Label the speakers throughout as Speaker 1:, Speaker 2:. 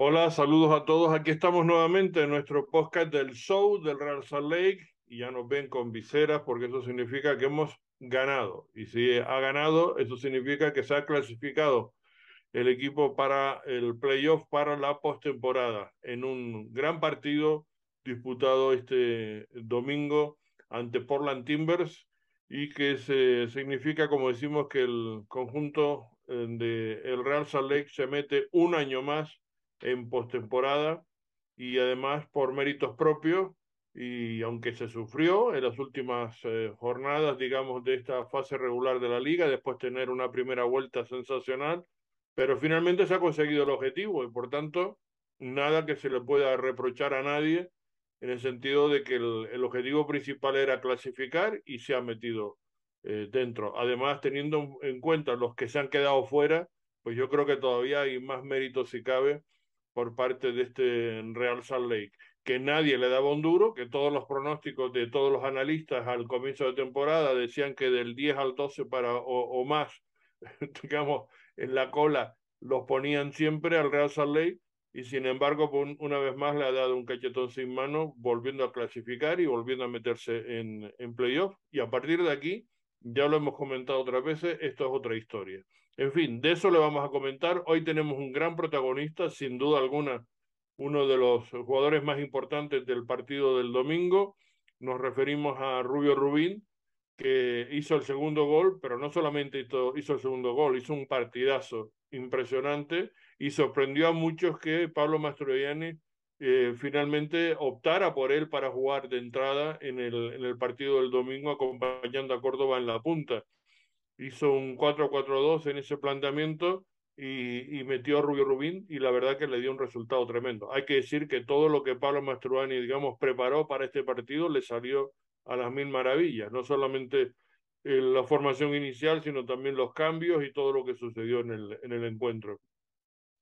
Speaker 1: Hola, saludos a todos. Aquí estamos nuevamente en nuestro podcast del show del Real Salt Lake y ya nos ven con viseras porque eso significa que hemos ganado. Y si ha ganado, eso significa que se ha clasificado el equipo para el playoff para la postemporada en un gran partido disputado este domingo ante Portland Timbers y que se, significa, como decimos, que el conjunto eh, de Real Salt Lake se mete un año más en postemporada y además por méritos propios y aunque se sufrió en las últimas eh, jornadas, digamos, de esta fase regular de la liga, después tener una primera vuelta sensacional, pero finalmente se ha conseguido el objetivo y por tanto nada que se le pueda reprochar a nadie en el sentido de que el, el objetivo principal era clasificar y se ha metido eh, dentro. Además, teniendo en cuenta los que se han quedado fuera, pues yo creo que todavía hay más mérito si cabe por parte de este Real Salt Lake, que nadie le daba un duro, que todos los pronósticos de todos los analistas al comienzo de temporada decían que del 10 al 12 para, o, o más, digamos, en la cola los ponían siempre al Real Salt Lake y sin embargo una vez más le ha dado un cachetón sin mano volviendo a clasificar y volviendo a meterse en, en playoff y a partir de aquí ya lo hemos comentado otras veces, esto es otra historia. En fin, de eso le vamos a comentar. Hoy tenemos un gran protagonista, sin duda alguna, uno de los jugadores más importantes del partido del domingo. Nos referimos a Rubio Rubín, que hizo el segundo gol, pero no solamente hizo, el segundo gol, hizo un partidazo impresionante y sorprendió a muchos que Pablo Mastroianni eh, finalmente optara por él para jugar de entrada en el partido del domingo acompañando a Córdoba en la punta hizo un 4-4-2 en ese planteamiento y, metió a Rubio Rubín y la verdad que le dio un resultado tremendo. Hay que decir que todo lo que Pablo Mastroani, digamos, preparó para este partido le salió a las mil maravillas, no solamente eh, la formación inicial, sino también los cambios y todo lo que sucedió en el, en encuentro.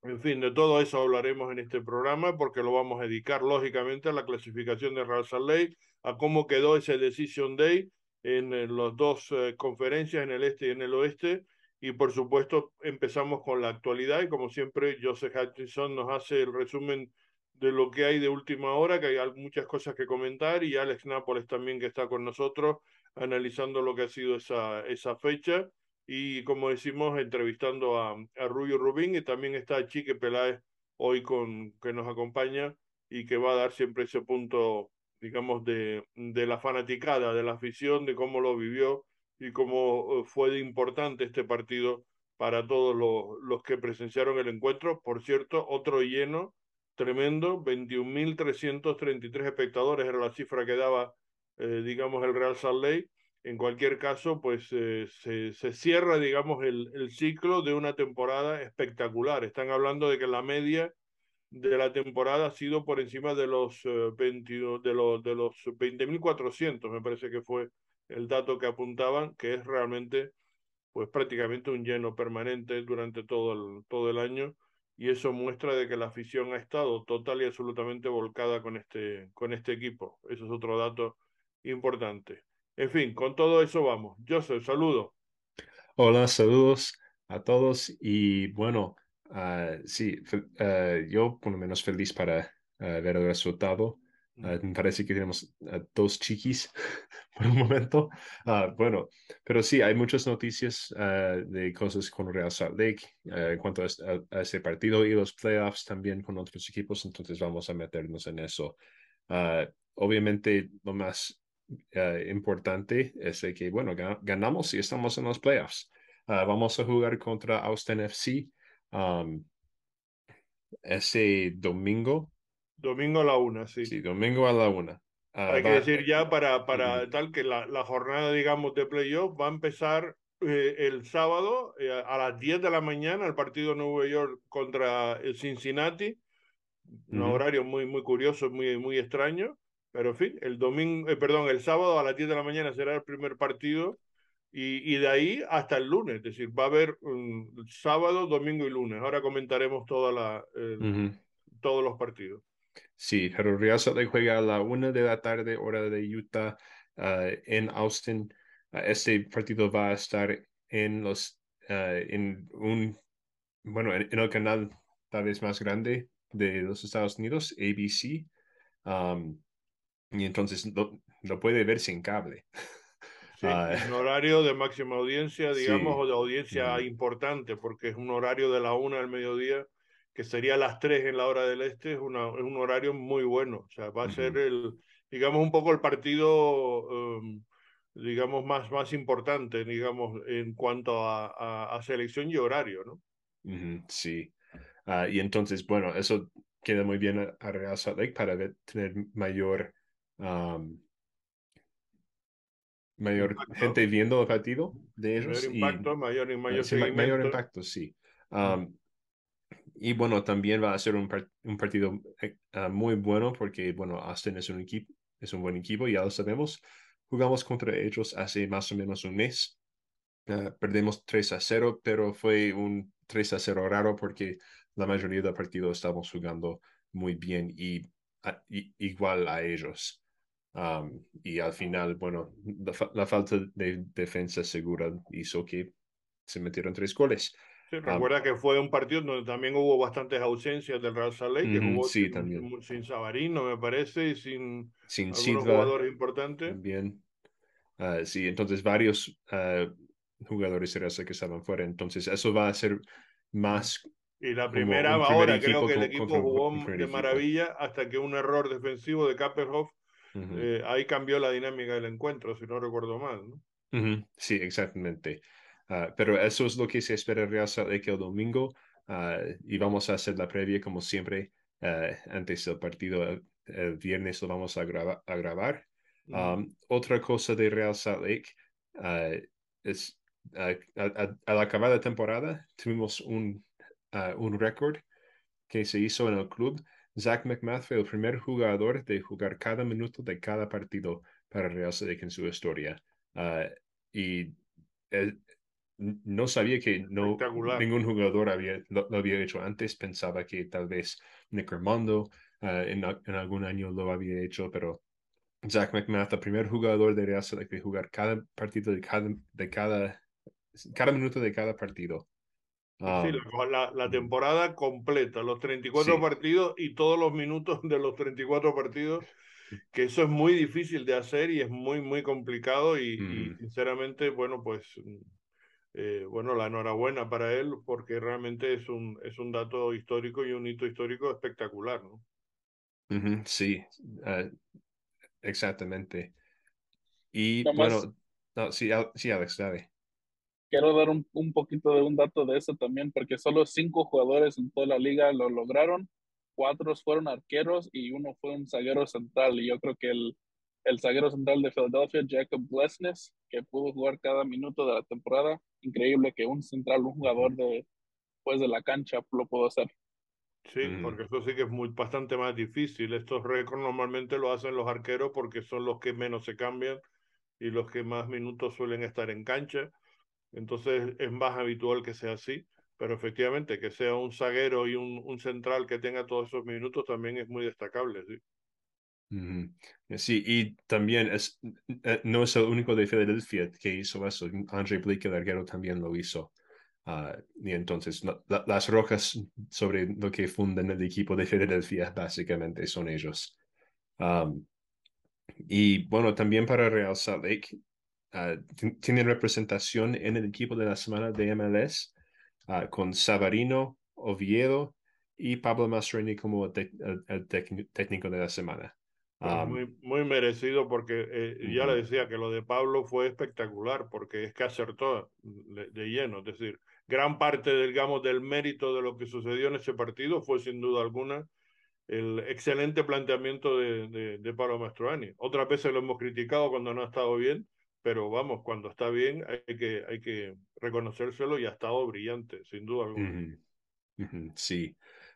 Speaker 1: En fin, de todo eso hablaremos en este programa porque lo vamos a dedicar lógicamente a la clasificación de Real Salt a cómo quedó ese Decision Day en, las dos eh, conferencias, en el este y en el oeste. Y por supuesto empezamos con la actualidad y como siempre Joseph Hutchinson nos hace el resumen de lo que hay de última hora, que hay muchas cosas que comentar y Alex Nápoles también que está con nosotros analizando lo que ha sido esa, esa fecha y como decimos entrevistando a, a Rubio Rubín y también está Chique Peláez hoy con que nos acompaña y que va a dar siempre ese punto digamos, de, de la fanaticada, de la afición, de cómo lo vivió y cómo eh, fue importante este partido para todos los, los que presenciaron el encuentro. Por cierto, otro lleno tremendo, 21.333 espectadores era la cifra que daba, eh, digamos, el Real Salt Lake. En cualquier caso, pues eh, se, se, cierra, digamos, el, el ciclo de una temporada espectacular. Están hablando de que la media de la temporada ha sido por encima de los uh, 22, de los de los 20.400, me parece que fue el dato que apuntaban, que es realmente pues prácticamente un lleno permanente durante todo el, todo el año y eso muestra de que la afición ha estado total y absolutamente volcada con este, con este equipo. Eso es otro dato importante. En fin, con todo eso vamos. Joseph, saludo.
Speaker 2: Hola, saludos a todos y bueno, Uh, sí, uh, yo por lo menos feliz para uh, ver el resultado. me parece que tenemos dos chiquis por un momento. bueno, pero sí, hay muchas noticias de cosas con Real Salt Lake en cuanto a, a, a, ese partido y los playoffs también con otros equipos, entonces vamos a meternos en eso. obviamente, lo más importante es que, bueno, ganamos y estamos en los playoffs. vamos a jugar contra Austin FC um, ese domingo.
Speaker 1: Domingo a la una, sí.
Speaker 2: Sí, domingo a la una.
Speaker 1: Uh, Hay va... que decir ya para, para uh -huh. tal que la, la, jornada, digamos, de playoff va a empezar eh, el sábado eh, a las 10 de la mañana el partido de Nueva York contra el Cincinnati. Un uh -huh. horario muy, muy curioso, muy, muy extraño. Pero en fin, el domingo, eh, perdón, el sábado a las 10 de la mañana será el primer partido y, y, de ahí hasta el lunes, es decir, va a haber um, sábado, domingo y lunes. Ahora comentaremos toda la, eh, uh -huh. todos los partidos.
Speaker 2: Sí, pero Real Salt juega a la una de la tarde, hora de Utah, uh, en Austin. Uh, este partido va a estar en los, en un, bueno, en, en, el canal tal vez más grande de los Estados Unidos, ABC, um, y entonces lo, puede ver sin cable.
Speaker 1: Sí, ah, un horario de máxima audiencia, digamos, o de audiencia importante, porque es un horario de la una al mediodía, que sería las tres en la hora del este, es, una, es un horario muy bueno. O sea, va a ser el, digamos, un poco el partido, um, digamos, más, más importante, digamos, en cuanto a, a, selección y horario, ¿no?
Speaker 2: sí. Ah, y entonces, bueno, eso queda muy bien a, Real Salt Lake para tener mayor, mayor gente viendo el partido de ellos.
Speaker 1: Mayor impacto, mayor,
Speaker 2: ah,
Speaker 1: mayor,
Speaker 2: sí, mayor impacto, sí. y bueno, también va a ser un, un partido ah, muy bueno porque, bueno, Austin es un equipo, es un buen equipo, ya lo sabemos. Jugamos contra ellos hace más o menos un mes. perdemos 3 a 0, pero fue un 3 a 0 raro porque la mayoría del partido estamos jugando muy bien y, igual a ellos. Y al final, bueno, la, falta de defensa segura hizo que se metieron tres goles.
Speaker 1: recuerda que fue un partido donde también hubo bastantes ausencias del Real Salt que jugó
Speaker 2: sí,
Speaker 1: sin,
Speaker 2: también.
Speaker 1: sin Sabarino, me parece, y sin,
Speaker 2: sin
Speaker 1: algunos jugadores importantes.
Speaker 2: Bien. Ah, sí, entonces varios uh, jugadores que estaban fuera. Entonces eso va a ser más
Speaker 1: y la primera ahora creo que el equipo jugó de maravilla hasta que un error defensivo de Kapperhoff eh, ahí cambió la dinámica del encuentro, si no recuerdo mal. ¿no?
Speaker 2: Sí, exactamente. Ah, pero eso es lo que se espera Real Salt Lake el domingo uh, y vamos a hacer la previa como siempre uh, antes del partido. El, viernes lo vamos a, a grabar. Um, otra cosa de Real Salt Lake es al acabar la temporada tuvimos un un récord que se hizo en el club. Zach McMath fue el primer jugador de jugar cada minuto de cada partido para Real Salt en su historia. Ah, y no sabía que no, ningún jugador había, lo, había hecho antes. Pensaba que tal vez Nick Armando ah, en, en, algún año lo había hecho, pero Zach McMath, el primer jugador de Real Salt de jugar cada partido de cada, de cada, cada minuto de cada partido
Speaker 1: sí, ah, la, temporada completa, los 34 partidos y todos los minutos de los 34 partidos, que eso es muy difícil de hacer y es muy, muy complicado y, sinceramente, bueno, pues, eh, bueno, la enhorabuena para él porque realmente es un, es un dato histórico y un hito histórico espectacular, ¿no?
Speaker 2: sí, ah, exactamente. Y bueno, sí, sí, Alex, dale
Speaker 3: quiero dar un, un, poquito de un dato de eso también, porque solo cinco jugadores en toda la liga lo lograron, cuatro fueron arqueros y uno fue un zaguero central. Y yo creo que el, el zaguero central de Philadelphia, Jacob Blesness, que pudo jugar cada minuto de la temporada, increíble que un central, un jugador de, pues de la cancha lo pudo hacer.
Speaker 1: Sí, porque eso sí que es muy, bastante más difícil. Estos récords normalmente lo hacen los arqueros porque son los que menos se cambian y los que más minutos suelen estar en cancha. Entonces es más habitual que sea así, pero efectivamente que sea un zaguero y un, un central que tenga todos esos minutos también es muy destacable. Sí.
Speaker 2: Sí, y también es, eh, no es el único de Filadelfia que hizo eso. Andre Blake, el arquero, también lo hizo. Uh, y entonces las rojas sobre lo que fundan el equipo de Filadelfia básicamente son ellos. Um, y bueno, también para Real Salt Lake, uh, tienen representación en el equipo de la semana de MLS ah, con Savarino, Oviedo y Pablo Mastroeni como el, técnico de la semana.
Speaker 1: Pues muy, muy, merecido porque eh, ya le decía que lo de Pablo fue espectacular porque es que acertó de, de, lleno, es decir, gran parte digamos, del mérito de lo que sucedió en ese partido fue sin duda alguna el excelente planteamiento de, de, de Pablo Mastroeni. Otras veces lo hemos criticado cuando no ha estado bien, pero vamos, cuando está bien hay que, hay que reconocérselo y ha estado brillante, sin duda alguna.
Speaker 2: Sí.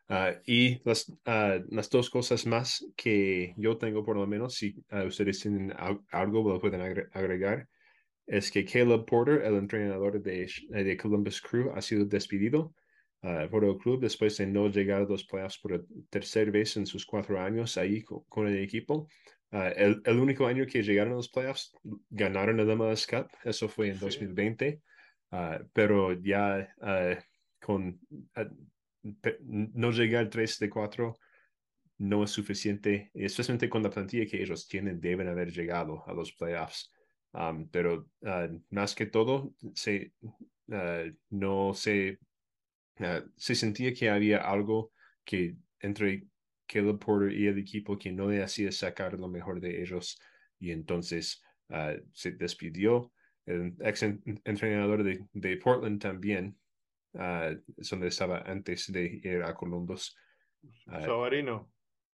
Speaker 2: Ah, y las, ah, las dos cosas más que yo tengo, por lo menos, si ah, ustedes tienen algo, lo pueden agregar, es que Caleb Porter, el entrenador de, de Columbus Crew, ha sido despedido por el club después de no llegar a los playoffs por tercera vez en sus cuatro años ahí con el equipo. Ah, el, el, único año que llegaron a los playoffs, ganaron el MLS Cup, eso fue en 2020, ah, pero ya uh, con no llegar al 3 de 4 no es suficiente, especialmente con la plantilla que ellos tienen, deben haber llegado a los playoffs. Um, pero uh, más que todo, se, uh, no se, uh, se sentía que había algo que entre Caleb Porter y el equipo que no le hacía sacar lo mejor de ellos y entonces se despidió. El ex entrenador de, de Portland también, donde estaba antes de ir a Columbus.
Speaker 1: Sabarino.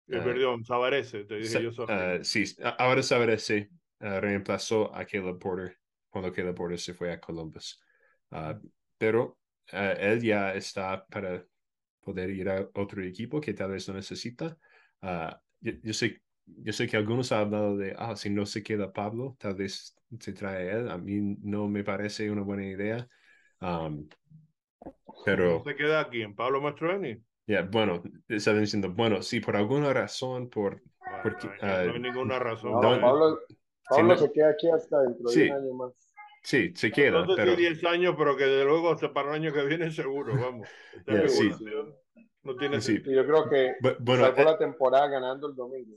Speaker 1: Eh, perdón, Savarese, te dije yo.
Speaker 2: sí, ahora Savarese Uh, reemplazó a Caleb Porter cuando Caleb Porter se fue a Columbus. Uh, pero uh, él ya está para poder ir a otro equipo que tal vez no necesita. Yo, sé, yo sé que algunos han hablado de, ah, si no se queda Pablo, tal vez se trae él. A mí no me parece una buena idea. Um, pero...
Speaker 1: ¿Se queda aquí en Pablo Mastroeni?
Speaker 2: Ya, bueno, están diciendo, bueno, si por alguna razón, por...
Speaker 1: porque, no, hay, ninguna razón.
Speaker 4: Pablo, Pablo se queda aquí hasta dentro de un año más.
Speaker 2: Sí, se queda.
Speaker 1: No sé pero... 10 años, pero que de luego hasta para el año que viene seguro, vamos.
Speaker 2: sí.
Speaker 1: No tiene
Speaker 4: sí. Yo creo que bueno, salvó eh... la temporada ganando el domingo.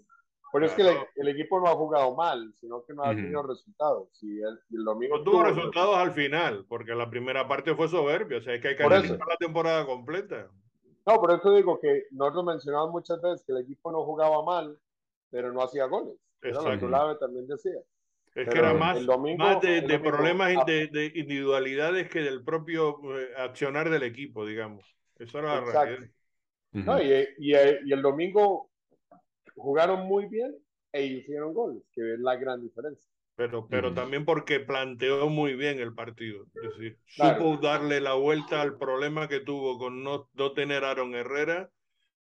Speaker 4: Pero es que el, el, equipo no ha jugado mal, sino que no ha tenido uh -huh. resultados. Si el, el, domingo
Speaker 1: no tuvo resultados al final, porque la primera parte fue soberbia. O sea, es que hay que analizar la temporada completa.
Speaker 4: No, por eso digo que nosotros mencionamos muchas veces que el equipo no jugaba mal, pero no hacía goles. Exacto. Lo también decía.
Speaker 1: Es Pero que era más, domingo, más de, de problemas ah, de, de, individualidades que del propio eh, accionar del equipo, digamos. Eso era la realidad.
Speaker 4: Uh -huh. no, y, y, y, el domingo jugaron muy bien e hicieron goles, que es la gran diferencia.
Speaker 1: Pero, pero uh -huh. también porque planteó muy bien el partido. Es decir, claro. supo darle la vuelta al problema que tuvo con no, no tener a Aaron Herrera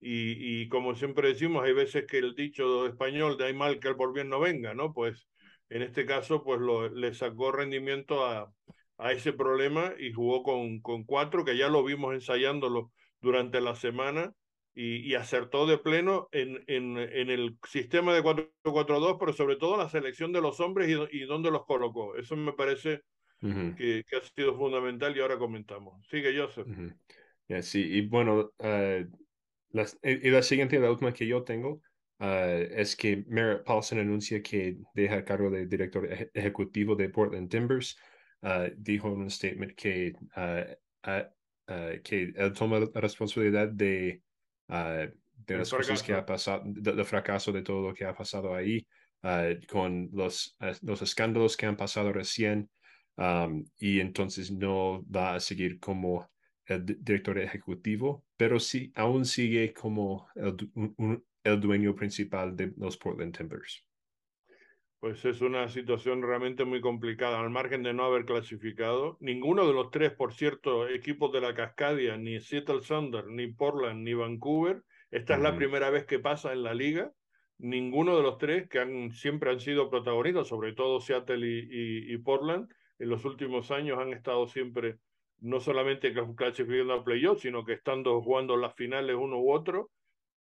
Speaker 1: y, y, como siempre decimos, hay veces que el dicho español de hay mal que el por bien no venga, ¿no? Pues en este caso, pues lo, le sacó rendimiento a, a ese problema y jugó con, con cuatro, que ya lo vimos ensayándolo durante la semana y, y acertó de pleno en, en, en el sistema de 4-4-2, pero sobre todo la selección de los hombres y, y dónde los colocó. Eso me parece uh -huh. que, que, ha sido fundamental y ahora comentamos. Sigue, Joseph. Uh
Speaker 2: -huh. yeah, sí, y bueno, uh, la, y la siguiente, la última que yo tengo, uh, es que Merritt Paulson anuncia que deja cargo de director ejecutivo de Portland Timbers. Uh, dijo en un statement que, que él toma la responsabilidad de, de las cosas que ha pasado, del de fracaso de todo lo que ha pasado ahí, con los, los escándalos que han pasado recién. Um, y entonces no va a seguir como el director ejecutivo, pero sí, aún sigue como el, un, el dueño principal de los Portland Timbers.
Speaker 1: Pues es una situación realmente muy complicada, al margen de no haber clasificado. Ninguno de los tres, por cierto, equipos de la Cascadia, ni Seattle Thunder, ni Portland, ni Vancouver, esta uh -huh. es la primera vez que pasa en la liga. Ninguno de los tres, que han, siempre han sido protagonistas, sobre todo Seattle y, y, y Portland, en los últimos años han estado siempre no solamente clasificando a playoffs, sino que estando jugando las finales uno u otro,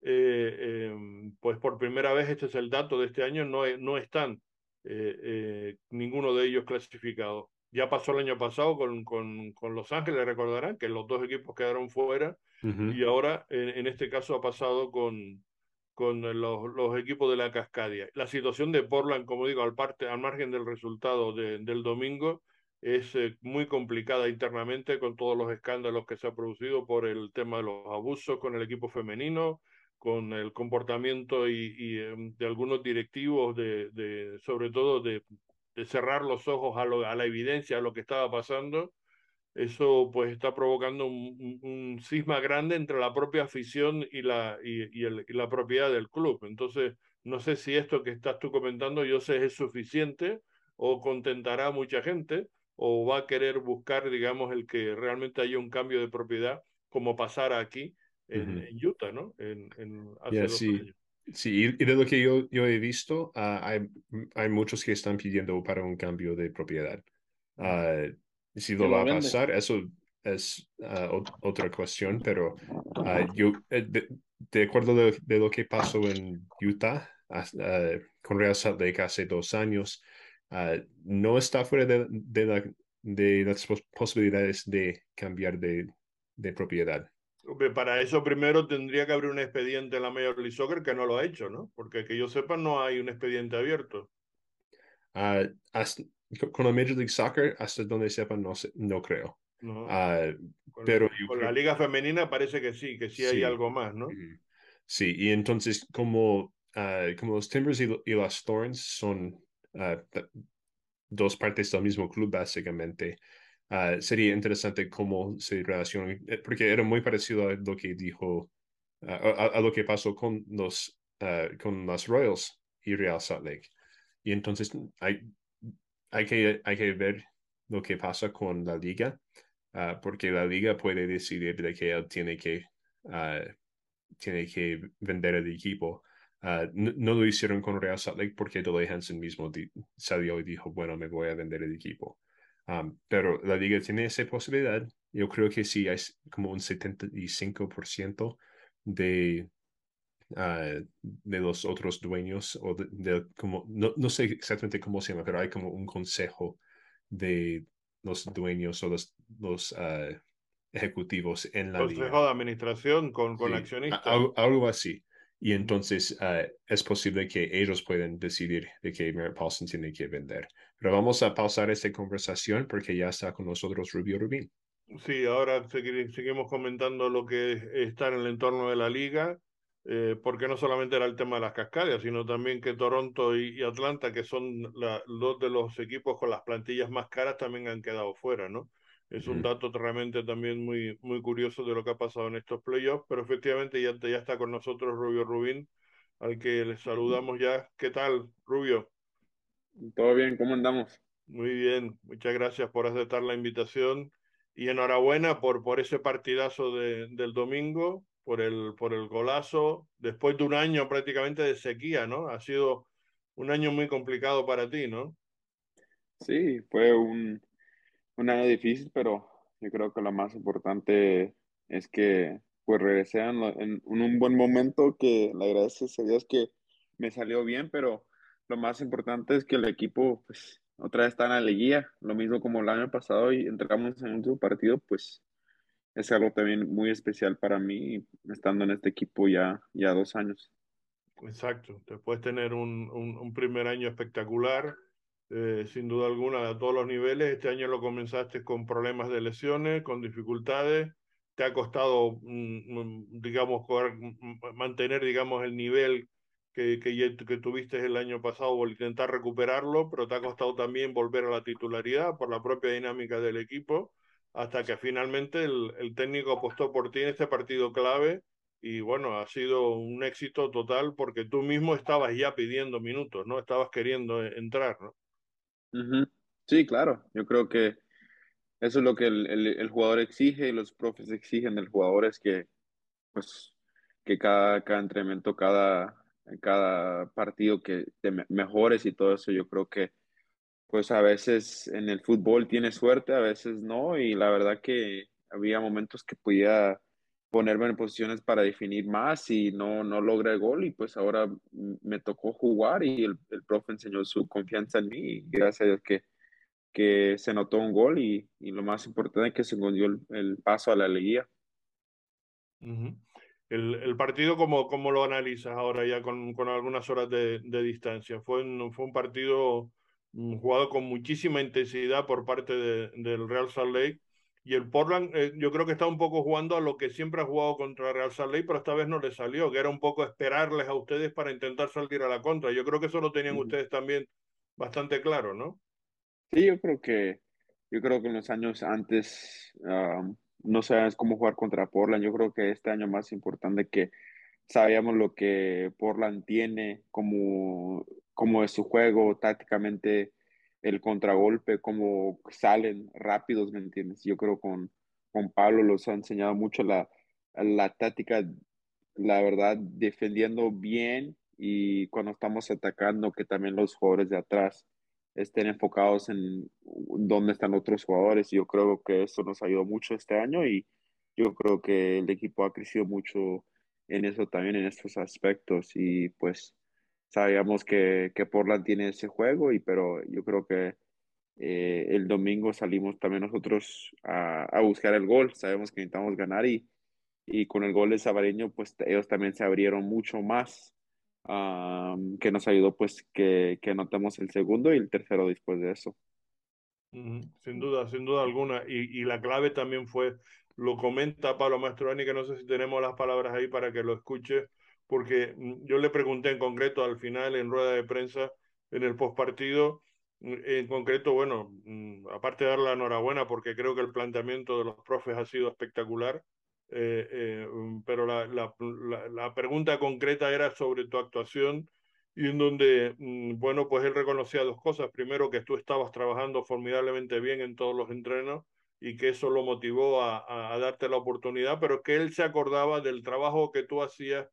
Speaker 1: eh, eh, pues por primera vez, este es el dato de este año, no, no están eh, ninguno de ellos clasificados. Ya pasó el año pasado con, con, con, Los Ángeles, recordarán que los dos equipos quedaron fuera, uh -huh. y ahora en, en, este caso ha pasado con, con los, los, equipos de la Cascadia. La situación de Portland, como digo, al, parte, al margen del resultado de, del domingo, es eh, muy complicada internamente con todos los escándalos que se ha producido por el tema de los abusos con el equipo femenino, con el comportamiento y, um, de algunos directivos, de, sobre todo de, cerrar los ojos a, la evidencia, a lo que estaba pasando, eso pues está provocando un, un cisma grande entre la propia afición y la, y, la propiedad del club. Entonces, no sé si esto que estás tú comentando, yo sé, es suficiente o contentará a mucha gente o va a querer buscar, digamos, el que realmente haya un cambio de propiedad, como pasara aquí, en, uh -huh. en Utah, ¿no? En, en
Speaker 2: hace yeah, sí. Años. Sí, y de lo que yo, yo he visto, uh, hay, hay muchos que están pidiendo para un cambio de propiedad. Uh, si lo va a pasar, eso es uh, otra cuestión, pero yo, eh, de, de, acuerdo de, de, lo que pasó en Utah con Real Salt Lake hace dos años, no está fuera de, de, la, de las posibilidades de cambiar de, de propiedad.
Speaker 1: Para eso primero tendría que abrir un expediente en la Major League Soccer que no lo ha hecho, ¿no? Porque que yo sepa no hay un expediente abierto.
Speaker 2: Uh, con la Major League Soccer, hasta donde sepa, no, no creo. No. Uh,
Speaker 1: con, pero con la liga femenina parece que sí, que sí, hay algo más, ¿no?
Speaker 2: Sí, y entonces como, uh, como los Timbers y, y, las Thorns son dos partes del mismo club básicamente, sería interesante cómo se relacionan, eh, porque era muy parecido a lo que dijo, a, lo que pasó con los, con las Royals y Real Salt Lake. Y entonces hay, hay, que, hay que ver lo que pasa con la liga, porque la liga puede decidir de que él tiene que, tiene que vender el equipo. no, lo hicieron con Real Salt Lake porque Dolly Hansen mismo salió y dijo, bueno, me voy a vender el equipo. Um, pero la liga tiene esa posibilidad. Yo creo que sí hay como un 75% de, uh, de los otros dueños, o de, como, no, no, sé exactamente cómo se llama, pero hay como un consejo de los dueños o los, los uh, ejecutivos en la
Speaker 1: liga. Consejo de administración con, con accionistas.
Speaker 2: Algo, así. Y entonces uh, es posible que ellos puedan decidir de que Merritt Paulson tiene que vender. Pero vamos a pausar esta conversación porque ya está con nosotros Rubio Rubín.
Speaker 1: Sí, ahora seguimos comentando lo que está en el entorno de la liga, eh, porque no solamente era el tema de las cascadas, sino también que Toronto y, Atlanta, que son dos de los equipos con las plantillas más caras, también han quedado fuera, ¿no? Es un dato realmente también muy, muy curioso de lo que ha pasado en estos playoffs, pero efectivamente ya, ya está con nosotros Rubio Rubín, al que le saludamos ya. ¿Qué tal, Rubio?
Speaker 5: Todo bien, ¿cómo andamos?
Speaker 1: Muy bien, muchas gracias por aceptar la invitación y enhorabuena por, por ese partidazo de, del domingo, por el, por el golazo, después de un año prácticamente de sequía, ¿no? Ha sido un año muy complicado para ti, ¿no?
Speaker 5: Sí, fue un, un año difícil, pero yo creo que lo más importante es que pues regresé en, en, un buen momento, que le agradeces a Dios que me salió bien, pero lo más importante es que el equipo, pues, otra vez está en la liguilla, lo mismo como el año pasado y entramos en un partido, pues, es algo también muy especial para mí, estando en este equipo ya, ya dos años.
Speaker 1: Exacto, después tener un, un, primer año espectacular, eh, sin duda alguna, a todos los niveles. Este año lo comenzaste con problemas de lesiones, con dificultades. Te ha costado, mm, mm, digamos, mantener, digamos, el nivel que, que, tuviste el año pasado o intentar recuperarlo, pero te ha costado también volver a la titularidad por la propia dinámica del equipo, hasta que finalmente el, el técnico apostó por ti en este partido clave y bueno, ha sido un éxito total porque tú mismo estabas ya pidiendo minutos, ¿no? Estabas queriendo entrar, ¿no?
Speaker 5: Sí, claro, yo creo que eso es lo que el, el, el, jugador exige y los profes exigen del jugador es que pues que cada, cada entrenamiento, cada, cada partido que te mejores y todo eso. Yo creo que pues a veces en el fútbol tienes suerte, a veces no, y la verdad que había momentos que podía ponerme en posiciones para definir más y no, no logré el gol y pues ahora me tocó jugar y el, el profe enseñó su confianza en mí y gracias a Dios que, que se notó un gol y, y lo más importante es que se dio el, el paso a la alegría.
Speaker 1: El, el partido, ¿cómo, ¿cómo, lo analizas ahora ya con, con algunas horas de, de, distancia? Fue un, fue un partido mm, jugado con muchísima intensidad por parte de, del Real Salt Lake y el Portland eh, yo creo que está un poco jugando a lo que siempre ha jugado contra Real Salt Lake, pero esta vez no le salió, que era un poco esperarles a ustedes para intentar salir a la contra. Yo creo que eso lo tenían ustedes también bastante claro, ¿no?
Speaker 5: Sí, yo creo que yo creo que en los años antes no sabíamos cómo jugar contra Portland. Yo creo que este año más importante que sabíamos lo que Portland tiene como, como es su juego tácticamente, el contragolpe, cómo salen rápidos, ¿me entiendes? Yo creo con, con Pablo los ha enseñado mucho la, la táctica, la verdad, defendiendo bien y cuando estamos atacando, que también los jugadores de atrás estén enfocados en dónde están otros jugadores. Yo creo que eso nos ayudó mucho este año y yo creo que el equipo ha crecido mucho en eso también, en estos aspectos. Y pues sabíamos que, que Portland tiene ese juego, y, pero yo creo que eh, el domingo salimos también nosotros a, a, buscar el gol. Sabemos que necesitamos ganar y, y con el gol de Sabareño, pues ellos también se abrieron mucho más, que nos ayudó pues que, que anotamos el segundo y el tercero después de eso.
Speaker 1: Sin duda, sin duda alguna. Y, y, la clave también fue, lo comenta Pablo Mastroani, que no sé si tenemos las palabras ahí para que lo escuche, porque mm, yo le pregunté en concreto al final en rueda de prensa, en el postpartido, mm, en concreto, bueno, mm, aparte de dar la enhorabuena, porque creo que el planteamiento de los profes ha sido espectacular, eh, eh, pero la, la, la, pregunta concreta era sobre tu actuación y en donde, bueno, pues él reconocía dos cosas. Primero, que tú estabas trabajando formidablemente bien en todos los entrenos y que eso lo motivó a, a darte la oportunidad, pero que él se acordaba del trabajo que tú hacías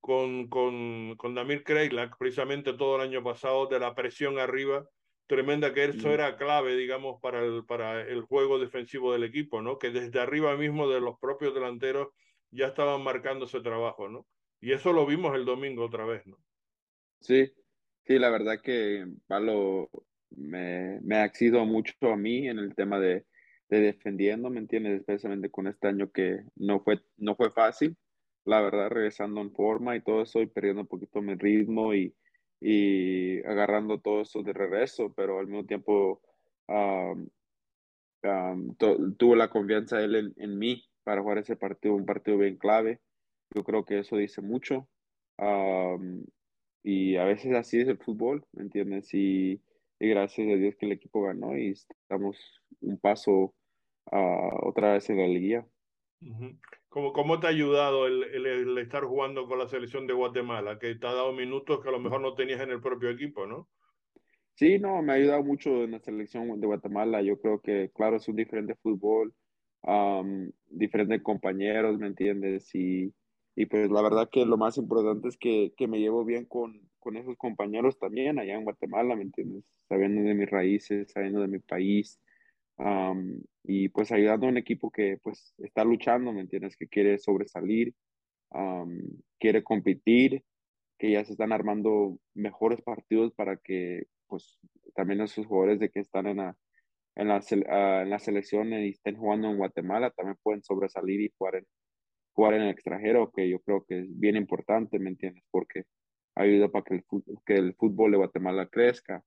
Speaker 1: con, con, con Damir Kreilak, precisamente todo el año pasado, de la presión arriba tremenda, que eso era clave, digamos, para el, para el juego defensivo del equipo, ¿no? Que desde arriba mismo de los propios delanteros ya estaban marcando ese trabajo, ¿no? Y eso lo vimos el domingo otra vez, ¿no?
Speaker 5: Sí, sí, la verdad que Pablo me, me ha exigido mucho a mí en el tema de, de defendiendo, ¿me entiendes? Especialmente con este año que no fue, no fue fácil, la verdad, regresando en forma y todo eso y perdiendo un poquito mi ritmo y, y agarrando todo eso de regreso, pero al mismo tiempo tuvo la confianza él en, mí para jugar ese partido, un partido bien clave. Yo creo que eso dice mucho. y a veces así es el fútbol, ¿me entiendes? Y, y, gracias a Dios que el equipo ganó y estamos un paso otra vez en la liga.
Speaker 1: ¿Cómo, ¿Cómo, te ha ayudado el, el, estar jugando con la selección de Guatemala? Que te ha dado minutos que a lo mejor no tenías en el propio equipo, ¿no?
Speaker 5: Sí, no, me ha ayudado mucho en la selección de Guatemala. Yo creo que, claro, es un diferente fútbol, diferentes compañeros, ¿me entiendes? Y, y, pues la verdad que lo más importante es que, que me llevo bien con, con esos compañeros también allá en Guatemala, ¿me entiendes? Sabiendo de mis raíces, sabiendo de mi país y pues ayudando a un equipo que pues está luchando, ¿me entiendes? Que quiere sobresalir, quiere competir, que ya se están armando mejores partidos para que pues también esos jugadores de que están en la, en la, ah, en la selección y estén jugando en Guatemala también pueden sobresalir y jugar en, jugar en el extranjero, que yo creo que es bien importante, ¿me entiendes? Porque ayuda para que el, que el fútbol de Guatemala crezca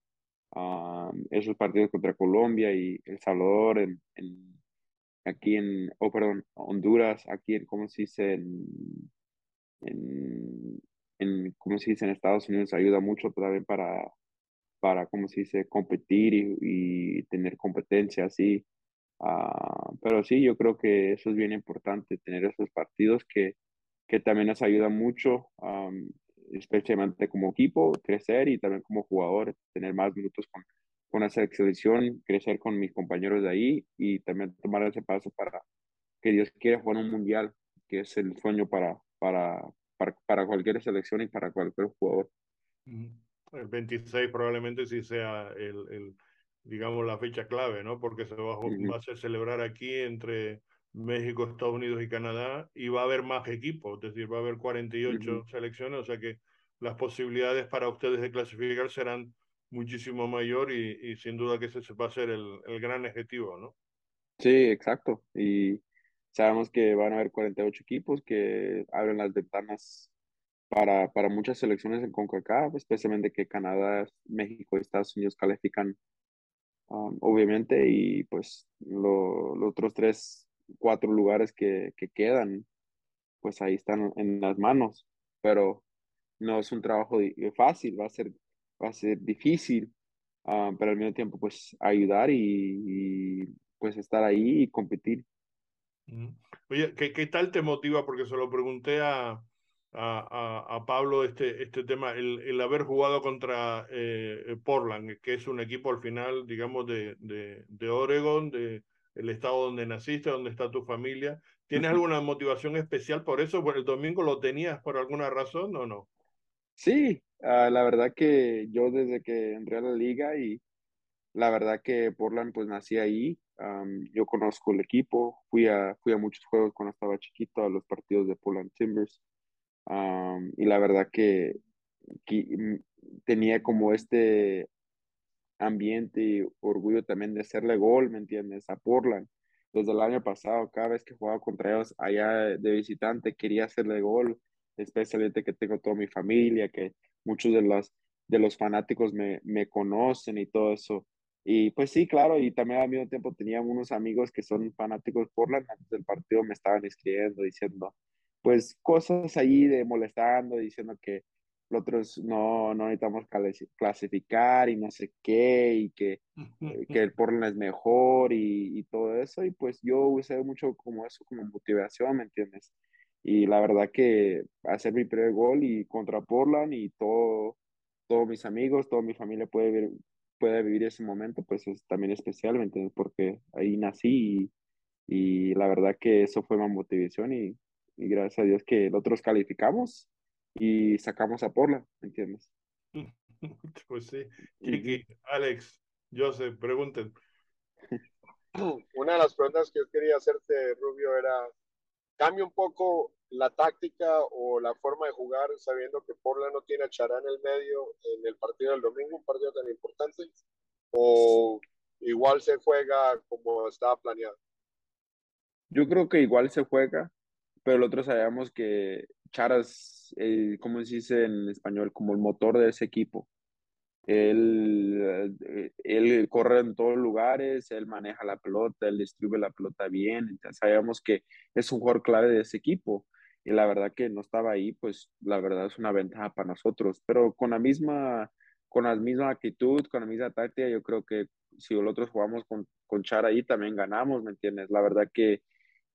Speaker 5: esos partidos contra Colombia y El Salvador, en, aquí en, oh, perdón, Honduras, aquí en, ¿cómo se dice? En, en, en, ¿cómo se dice? En Estados Unidos ayuda mucho también para, para ¿cómo se dice? Competir y, y tener competencia así. Ah, pero sí, yo creo que eso es bien importante, tener esos partidos que, que también nos ayuda mucho especialmente como equipo, crecer y también como jugador, tener más minutos con, con esa selección, crecer con mis compañeros de ahí y también tomar ese paso para que Dios quiera jugar un mundial, que es el sueño para, para, para, cualquier selección y para cualquier jugador.
Speaker 1: El 26 probablemente sí sea el, el digamos, la fecha clave, ¿no? Porque se va, a, a celebrar aquí entre México, Estados Unidos y Canadá, y va a haber más equipos, es decir, va a haber 48 selecciones, o sea que las posibilidades para ustedes de clasificar serán muchísimo mayor y, sin duda que ese va a ser el, el, gran objetivo, ¿no?
Speaker 5: Sí, exacto. Y sabemos que van a haber 48 equipos que abren las ventanas para, para muchas selecciones en CONCACAF, especialmente que Canadá, México y Estados Unidos califican, um, obviamente, y pues los otros tres cuatro lugares que, que quedan, pues ahí están en las manos, pero no es un trabajo fácil, va a ser, va a ser difícil, ah, pero al mismo tiempo pues ayudar y, pues estar ahí y competir.
Speaker 1: Oye, ¿qué, ¿qué, tal te motiva? Porque se lo pregunté a, a, a Pablo este, este tema, el, el haber jugado contra eh, Portland, que es un equipo al final, digamos, de, de, de Oregon, de, el estado donde naciste, donde está tu familia. ¿Tienes alguna motivación especial por eso? ¿Por el domingo lo tenías por alguna razón o no?
Speaker 5: Sí, ah, la verdad que yo desde que entré a la liga y la verdad que Portland pues nací ahí, yo conozco el equipo, fui a, fui a muchos juegos cuando estaba chiquito, a los partidos de Portland Timbers y la verdad que, que, mm, tenía como este ambiente y orgullo también de hacerle gol, ¿me entiendes? A Portland. desde el año pasado, cada vez que jugaba contra ellos allá de visitante, quería hacerle gol, especialmente que tengo toda mi familia, que muchos de, las, de los fanáticos me, me conocen y todo eso. Y pues sí, claro, y también al mismo tiempo tenía unos amigos que son fanáticos por la antes del partido me estaban escribiendo, diciendo, pues cosas ahí de molestando, diciendo que los otros no, no necesitamos clasificar y no sé qué, y que, que el Portland es mejor y, y, todo eso, y pues yo usé mucho como eso como motivación, ¿me entiendes? Y la verdad que hacer mi primer gol y contra Portland y todo, todos mis amigos, toda mi familia puede, ver, puede vivir ese momento, pues es también especial, ¿me entiendes? Porque ahí nací y, y la verdad que eso fue mi motivación y, y gracias a Dios que nosotros calificamos y sacamos a Porla, ¿entiendes?
Speaker 1: Pues sí. Kiki, Alex, Joseph, pregunten.
Speaker 4: Una de las preguntas que yo quería hacerte, Rubio, era, ¿cambia un poco la táctica o la forma de jugar sabiendo que Porla no tiene a Chará en el medio en el partido del domingo, un partido tan importante? ¿O igual se juega como estaba planeado?
Speaker 5: Yo creo que igual se juega, pero nosotros sabemos que Charas, eh, ¿cómo se dice en español? Como el motor de ese equipo. Él, eh, él corre en todos lugares, él maneja la pelota, él distribuye la pelota bien, entonces sabemos que es un jugador clave de ese equipo y la verdad que no estaba ahí, pues la verdad es una ventaja para nosotros, pero con la misma, con la misma actitud, con la misma táctica, yo creo que si nosotros jugamos con, con Chara ahí también ganamos, ¿me entiendes? La verdad que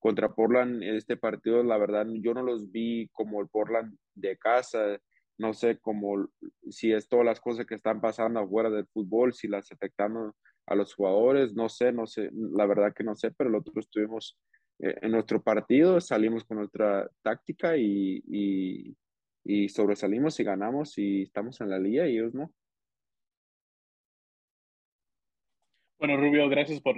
Speaker 5: contra Portland este partido, la verdad, yo no los vi como el Portland de casa, no sé cómo si es todas las cosas que están pasando afuera del fútbol, si las afectando a los jugadores, no sé, no sé, la verdad que no sé, pero nosotros estuvimos eh, en nuestro partido, salimos con nuestra táctica y, y, y sobresalimos y ganamos y estamos en la liga y ellos no.
Speaker 3: Bueno, Rubio, gracias por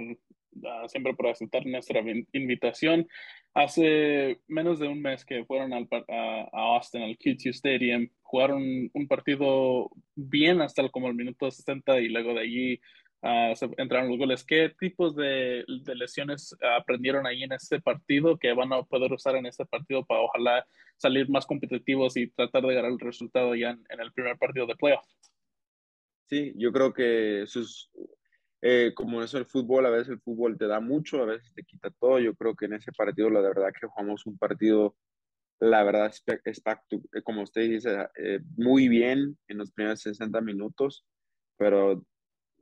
Speaker 3: siempre por aceptar nuestra invitación. Hace menos de un mes que fueron al, a, Austin, al QT Stadium, jugaron un partido bien hasta como el minuto 60 y luego de allí uh, se entraron los goles. ¿Qué tipos de, de, lesiones aprendieron ahí en este partido que van a poder usar en este partido para ojalá salir más competitivos y tratar de ganar el resultado ya en, en el primer partido de playoff?
Speaker 5: Sí, yo creo que sus eh, como eso el fútbol, a veces el fútbol te da mucho, a veces te quita todo. Yo creo que en ese partido, la verdad que jugamos un partido, la verdad, eh, como usted dice, eh, muy bien en los primeros 60 minutos, pero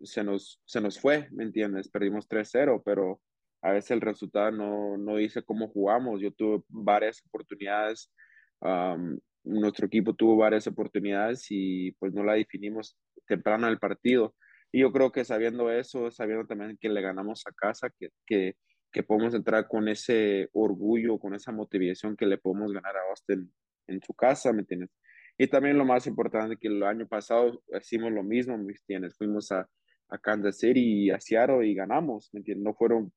Speaker 5: se nos, se nos fue, ¿me entiendes? Perdimos 3-0, pero a veces el resultado no, no dice cómo jugamos. Yo tuve varias oportunidades, nuestro equipo tuvo varias oportunidades y pues no la definimos temprano en el partido y yo creo que sabiendo eso, sabiendo también que le ganamos a casa, que, que, que podemos entrar con ese orgullo, con esa motivación que le podemos ganar a Austin en su casa, ¿me entiendes? Y también lo más importante que el año pasado hicimos lo mismo, ¿me entiendes? Fuimos a, a Kansas City y a Seattle y ganamos, ¿me entiendes? No fueron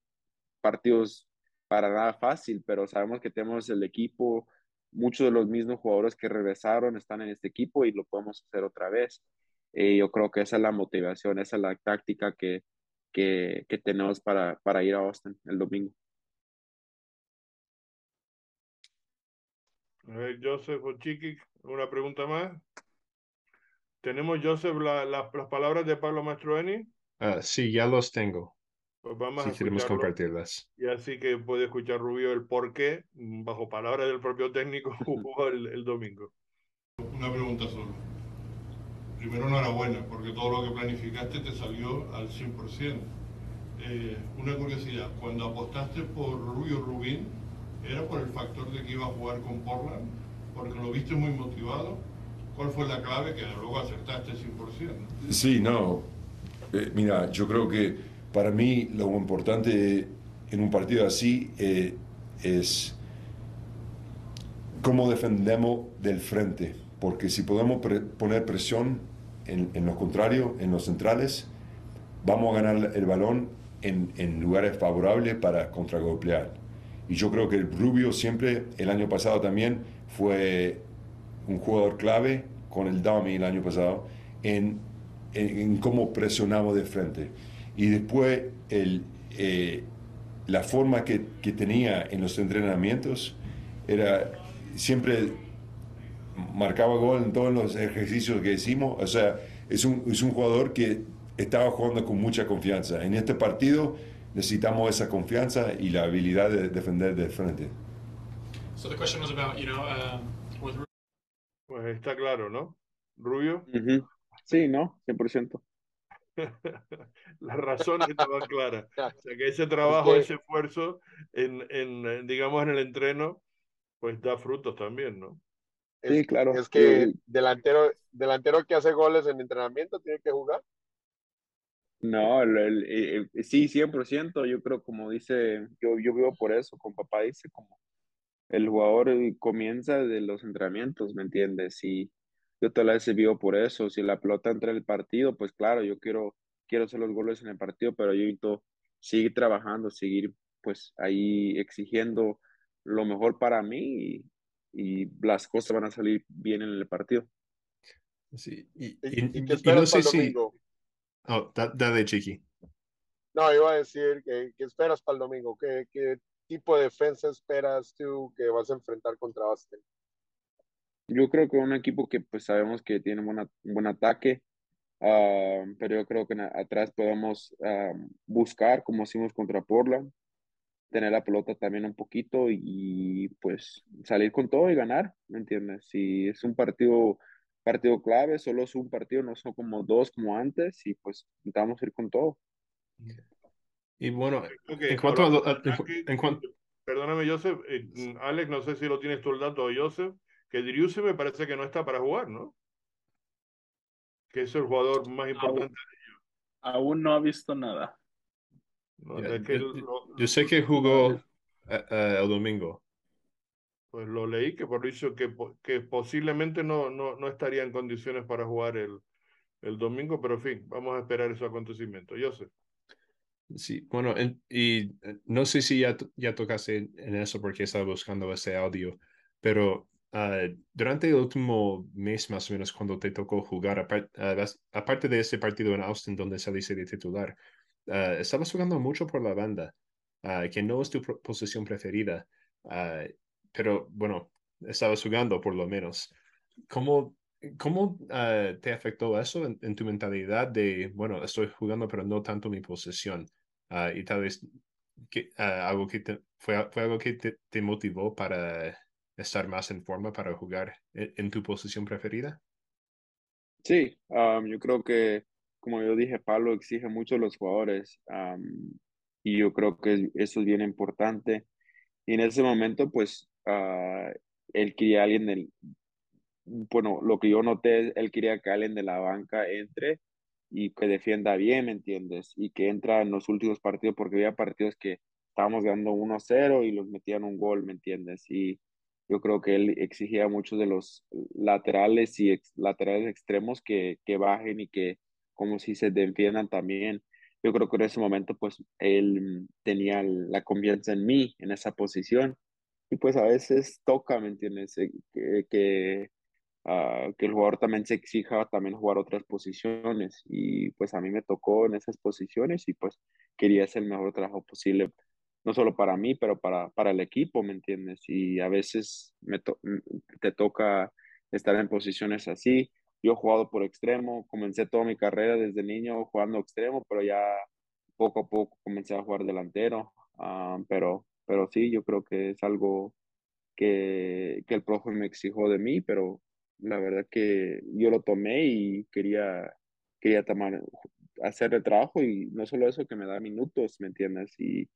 Speaker 5: partidos para nada fácil, pero sabemos que tenemos el equipo, muchos de los mismos jugadores que regresaron están en este equipo y lo podemos hacer otra vez. Y yo creo que esa es la motivación, esa es la táctica que, que, que tenemos para, para ir a Austin el domingo.
Speaker 1: Joseph Chiqui, una pregunta más. ¿Tenemos, Joseph, la, las palabras de Pablo Mastroeni?
Speaker 2: Uh, sí, ya los tengo.
Speaker 1: Pues vamos a
Speaker 2: queremos compartirlas.
Speaker 1: Y así que puede escuchar Rubio el por qué, bajo palabras del propio técnico, jugó el, el domingo. Una pregunta solo primero enhorabuena, porque todo lo que planificaste te salió al 100%. Eh, una curiosidad, cuando apostaste por Rubio Rubín, ¿era por el factor de que iba a jugar con Portland? Porque lo viste muy motivado. ¿Cuál fue la clave que luego acertaste 100%?
Speaker 6: Sí, no. Eh, mira, yo creo que para mí lo importante en un partido así eh, es cómo defendemos del frente, porque si podemos poner presión en, lo contrario, en los centrales, vamos a ganar el balón en, en lugares favorables para contragolpear. Y yo creo que el Rubio siempre, el año pasado también, fue un jugador clave con el Dami el año pasado en, en, cómo presionamos de frente. Y después el, eh, la forma que, que tenía en los entrenamientos era siempre marcaba gol en todos los ejercicios que hicimos. O sea, es un, es un jugador que estaba jugando con mucha confianza. En este partido necesitamos esa confianza y la habilidad de defender de frente.
Speaker 7: So the question was about, you know, um, with
Speaker 1: Pues está claro, ¿no? Rubio.
Speaker 5: Ujú. Sí, ¿no? 100%.
Speaker 1: Las razones estaban claras. O sea, que ese trabajo,
Speaker 4: que-
Speaker 1: ese esfuerzo, en, en, digamos, en el entreno, pues da frutos también, ¿no?
Speaker 5: Sí,
Speaker 4: Es,
Speaker 5: claro.
Speaker 4: es que
Speaker 5: Eh,
Speaker 4: delantero, delantero que hace goles en entrenamiento tiene que jugar.
Speaker 5: No, el, el- el- el- sí, 100%. Yo creo, como dice, yo, yo vivo por eso, con papá dice, como el jugador eh, comienza de los entrenamientos, ¿me entiendes? Y yo todas las veces vivo por eso. Si la pelota entra en el partido, pues claro, yo quiero, quiero hacer los goles en el partido, pero yo necesito seguir trabajando, seguir pues ahí exigiendo lo mejor para mí y, y las cosas van a salir bien en el partido.
Speaker 2: Sí, y,
Speaker 4: ¿Y,
Speaker 2: y-
Speaker 4: y
Speaker 2: no
Speaker 4: esperas
Speaker 2: sé
Speaker 4: para el
Speaker 2: si...
Speaker 4: domingo?
Speaker 2: Oh, da- dale, Chiqui.
Speaker 4: No, iba a decir que, ¿qué esperas para el domingo? ¿Qué, qué tipo de defensa esperas tú que vas a enfrentar contra Austin?
Speaker 5: Yo creo que un equipo que pues sabemos que tiene buena- un buen ataque, ah, pero yo creo que atrás podemos ah, buscar, como hicimos contra Portland, tener la pelota también un poquito y, pues salir con todo y ganar, ¿me entiendes? Si es un partido, partido clave, solo es un partido, no son como dos como antes y pues intentamos ir con todo.
Speaker 2: Y bueno, en cuanto a,
Speaker 1: de
Speaker 2: en, en
Speaker 1: Perdóname, Joseph. eh, Alex, no sé si lo tienes tú el dato, Joseph, que Driussi me parece que no está para jugar, ¿no? Que es el jugador más importante.
Speaker 3: Aún no ha visto nada.
Speaker 1: ¿No? Es que
Speaker 2: yo-
Speaker 1: lo-
Speaker 2: yo sé que jugó eh, eh, el domingo.
Speaker 1: Pues lo leí que por dicho que, que posiblemente no, no, no estaría en condiciones para jugar el, el domingo, pero en fin, vamos a esperar ese acontecimiento. Joseph.
Speaker 2: Sí, bueno, en- y eh, no sé si ya, ya tocaste en, en eso porque estaba buscando ese audio, pero ah, durante el último mes más o menos cuando te tocó jugar, apar- ah, bas- aparte de ese partido en Austin donde saliste de titular, ah, estabas jugando mucho por la banda, ah, que no es tu posición preferida, ah, pero bueno, estabas jugando por lo menos. ¿Cómo, cómo te afectó eso en, tu mentalidad de, bueno, estoy jugando pero no tanto mi posesión? Ah, y tal vez que, algo que te, fue, fue algo que te, te motivó para estar más en forma para jugar en, en tu posición preferida.
Speaker 5: Sí, yo creo que, como yo dije, Pablo exige mucho a los jugadores y yo creo que eso es bien importante. Y en ese momento, pues, ah, él quería alguien del, bueno, lo que yo noté, él quería que alguien de la banca entre y que defienda bien, ¿me entiendes? Y que entra en los últimos partidos, porque había partidos que estábamos ganando 1-0 y los metían un gol, ¿me entiendes? Y yo creo que él exigía mucho de los laterales y laterales extremos que bajen y que como si se defiendan también. Yo creo que en ese momento, pues, él tenía la confianza en mí, en esa posición. Y pues a veces toca, ¿me entiendes? Que, que, ah, que el jugador también se exija también jugar otras posiciones. Y pues a mí me tocó en esas posiciones y pues quería hacer el mejor trabajo posible, no solo para mí, pero para, para el equipo, ¿me entiendes? Y a veces me te toca estar en posiciones así. Yo he jugado por extremo, comencé toda mi carrera desde niño jugando extremo, pero ya poco a poco comencé a jugar delantero. Ah, pero, pero sí, yo creo que es algo que, que el profe me exigió de mí, pero la verdad que yo lo tomé y quería, quería tomar, hacer el trabajo y no solo eso, que me da minutos, ¿me entiendes? Y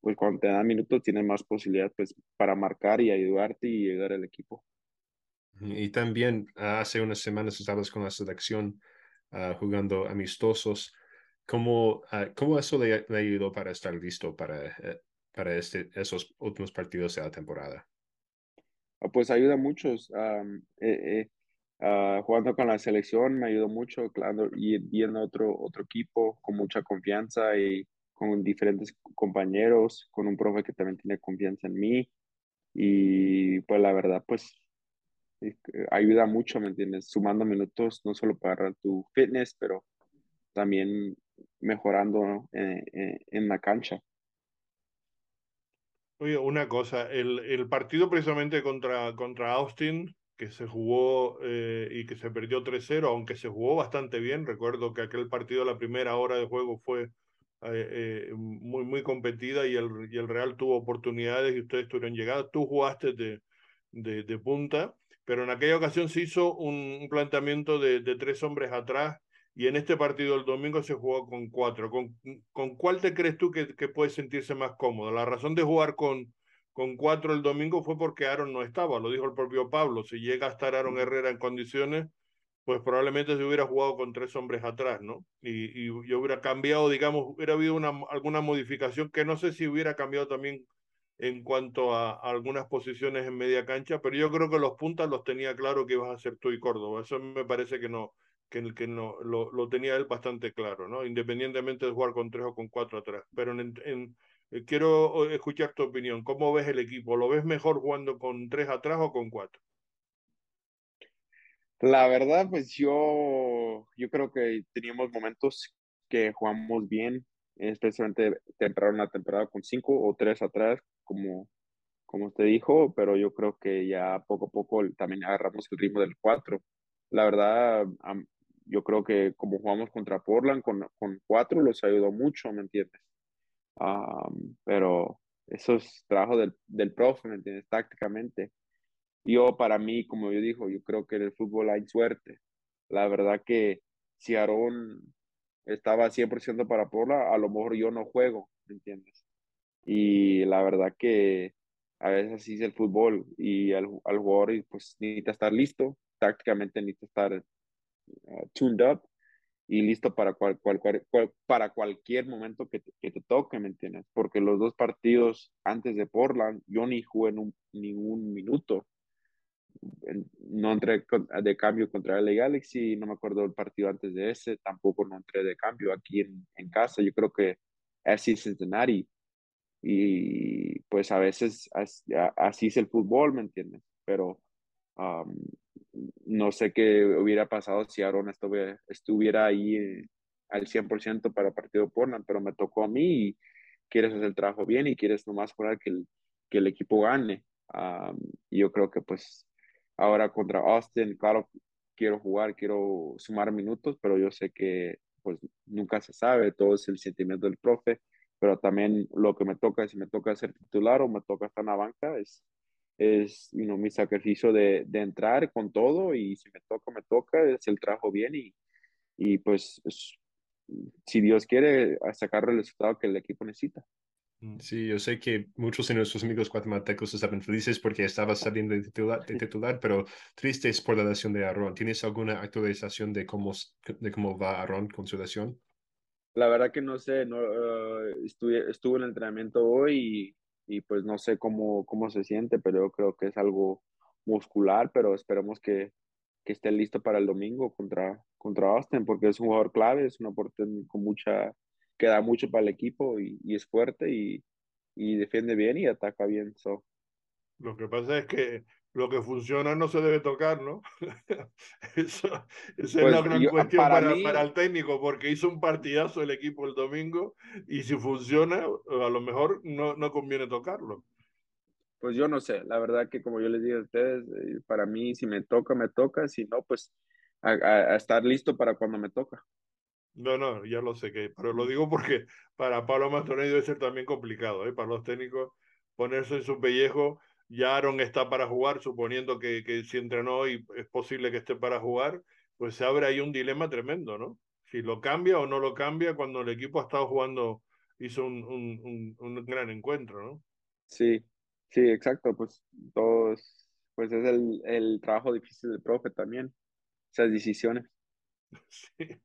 Speaker 5: pues cuando te dan minutos tienes más posibilidad pues para marcar y ayudarte y ayudar al equipo.
Speaker 2: Y también ah, hace unas semanas estabas con la selección ah, jugando amistosos. ¿Cómo, ah, cómo eso le, le ayudó para estar listo para, eh, para este, esos últimos partidos de la temporada?
Speaker 5: Pues ayuda a muchos. am, eh, eh, jugando con la selección me ayudó mucho, claro, y viendo otro, otro equipo con mucha confianza y con diferentes compañeros, con un profe que también tiene confianza en mí. Y pues la verdad, pues ayuda mucho, ¿me entiendes? Sumando minutos, no solo para tu fitness, pero también mejorando, en, en- en la cancha.
Speaker 1: Oye, una cosa, el, el partido precisamente contra, contra Austin, que se jugó eh, y que se perdió 3-0, aunque se jugó bastante bien, recuerdo que aquel partido, la primera hora de juego fue eh, eh, muy, muy competida y el, y el Real tuvo oportunidades y ustedes tuvieron llegadas. Tú jugaste de, de, de punta, pero en aquella ocasión se hizo un, un planteamiento de, de, tres hombres atrás y en este partido el domingo se jugó con cuatro. ¿Con, con cuál te crees tú que, que puede sentirse más cómodo? La razón de jugar con, con cuatro el domingo fue porque Aaron no estaba, lo dijo el propio Pablo. Si llega a estar Aaron Herrera en condiciones, pues probablemente se hubiera jugado con tres hombres atrás, ¿no? Y, y yo hubiera cambiado, digamos, hubiera habido una, alguna modificación que no sé si hubiera cambiado también en cuanto a, algunas posiciones en media cancha, pero yo creo que los puntas los tenía claro que ibas a ser tú y Córdoba. Eso me parece que no, que, que no, lo, lo, tenía él bastante claro, ¿no? Independientemente de jugar con tres o con cuatro atrás. Pero en, eh, quiero escuchar tu opinión. ¿Cómo ves el equipo? ¿Lo ves mejor jugando con tres atrás o con cuatro?
Speaker 5: La verdad, pues yo, yo creo que teníamos momentos que jugamos bien, especialmente temprano la temporada con cinco o tres atrás, como, como usted dijo, pero yo creo que ya poco a poco también agarramos el ritmo del cuatro. La verdad, yo creo que como jugamos contra Portland con, con cuatro los ayudó mucho, ¿me entiendes? Um, pero eso es trabajo del, del profe, ¿me entiendes? Tácticamente. Yo, para mí, como yo dijo, yo creo que en el fútbol hay suerte. La verdad que si Aarón estaba 100% para Porla, a lo mejor yo no juego, ¿me entiendes? Y la verdad que a veces así es el fútbol y al, al jugador pues necesita estar listo, tácticamente necesita estar uh, tuned up y listo para, cual, para cualquier momento que te, que te, toque, ¿me entiendes? Porque los dos partidos antes de Portland, yo ni jugué en un, ningún minuto. No entré de cambio contra el Galaxy, no me acuerdo del partido antes de ese, tampoco no entré de cambio aquí en, en casa. Yo creo que así Cincinnati. Y pues a veces así, es el fútbol, ¿me entiendes? Pero no sé qué hubiera pasado si Aaron estuviera, estuviera ahí eh, al 100% para el partido Portland, pero me tocó a mí y quieres hacer el trabajo bien y quieres nomás jugar que el, que el equipo gane. Um, yo creo que pues ahora contra Austin, claro, quiero jugar, quiero sumar minutos, pero yo sé que pues nunca se sabe, todo es el sentimiento del profe, pero también lo que me toca, si me toca ser titular o me toca estar en la banca, es es you know, mi sacrificio de, de, entrar con todo y si me toca, me toca, es el trabajo bien y, y pues es, si Dios quiere sacar el resultado que el equipo necesita.
Speaker 2: Mm. Sí, yo sé que muchos de nuestros amigos guatemaltecos estaban felices porque estaba saliendo de titular, de titular pero tristes por la lesión de Aaron. ¿Tienes alguna actualización de cómo, de cómo va Aaron con su lesión?
Speaker 5: La verdad que no sé, no, uh, estuve, estuve en el entrenamiento hoy y y pues no sé cómo, cómo se siente, pero yo creo que es algo muscular, pero esperemos que, que esté listo para el domingo contra, contra Austin, porque es un jugador clave, es un aporte con mucha, que da mucho para el equipo y, y es fuerte y, y, defiende bien y ataca bien. So.
Speaker 1: Lo que pasa es que lo que funciona no se debe tocar, ¿no? Eso, esa pues es la gran yo, cuestión para, para, mí, para, el técnico, porque hizo un partidazo el equipo el domingo y si funciona, a lo mejor no, no conviene tocarlo.
Speaker 5: Pues yo no sé, la verdad que como yo les dije a ustedes, eh, para mí si me toca, me toca, si no, pues a, a, a estar listo para cuando me toca.
Speaker 1: No, no, ya lo sé que, pero lo digo porque para Pablo Mastonelli debe ser también complicado, ¿eh? para los técnicos ponerse en su pellejo ya Aaron está para jugar, suponiendo que, que si entrenó y es posible que esté para jugar, pues se abre ahí un dilema tremendo, ¿no? Si lo cambia o no lo cambia cuando el equipo ha estado jugando, hizo un, un, un, un gran encuentro, ¿no?
Speaker 5: Sí, sí, exacto, pues todos, pues es el, el trabajo difícil del profe también, esas decisiones.
Speaker 1: Sí,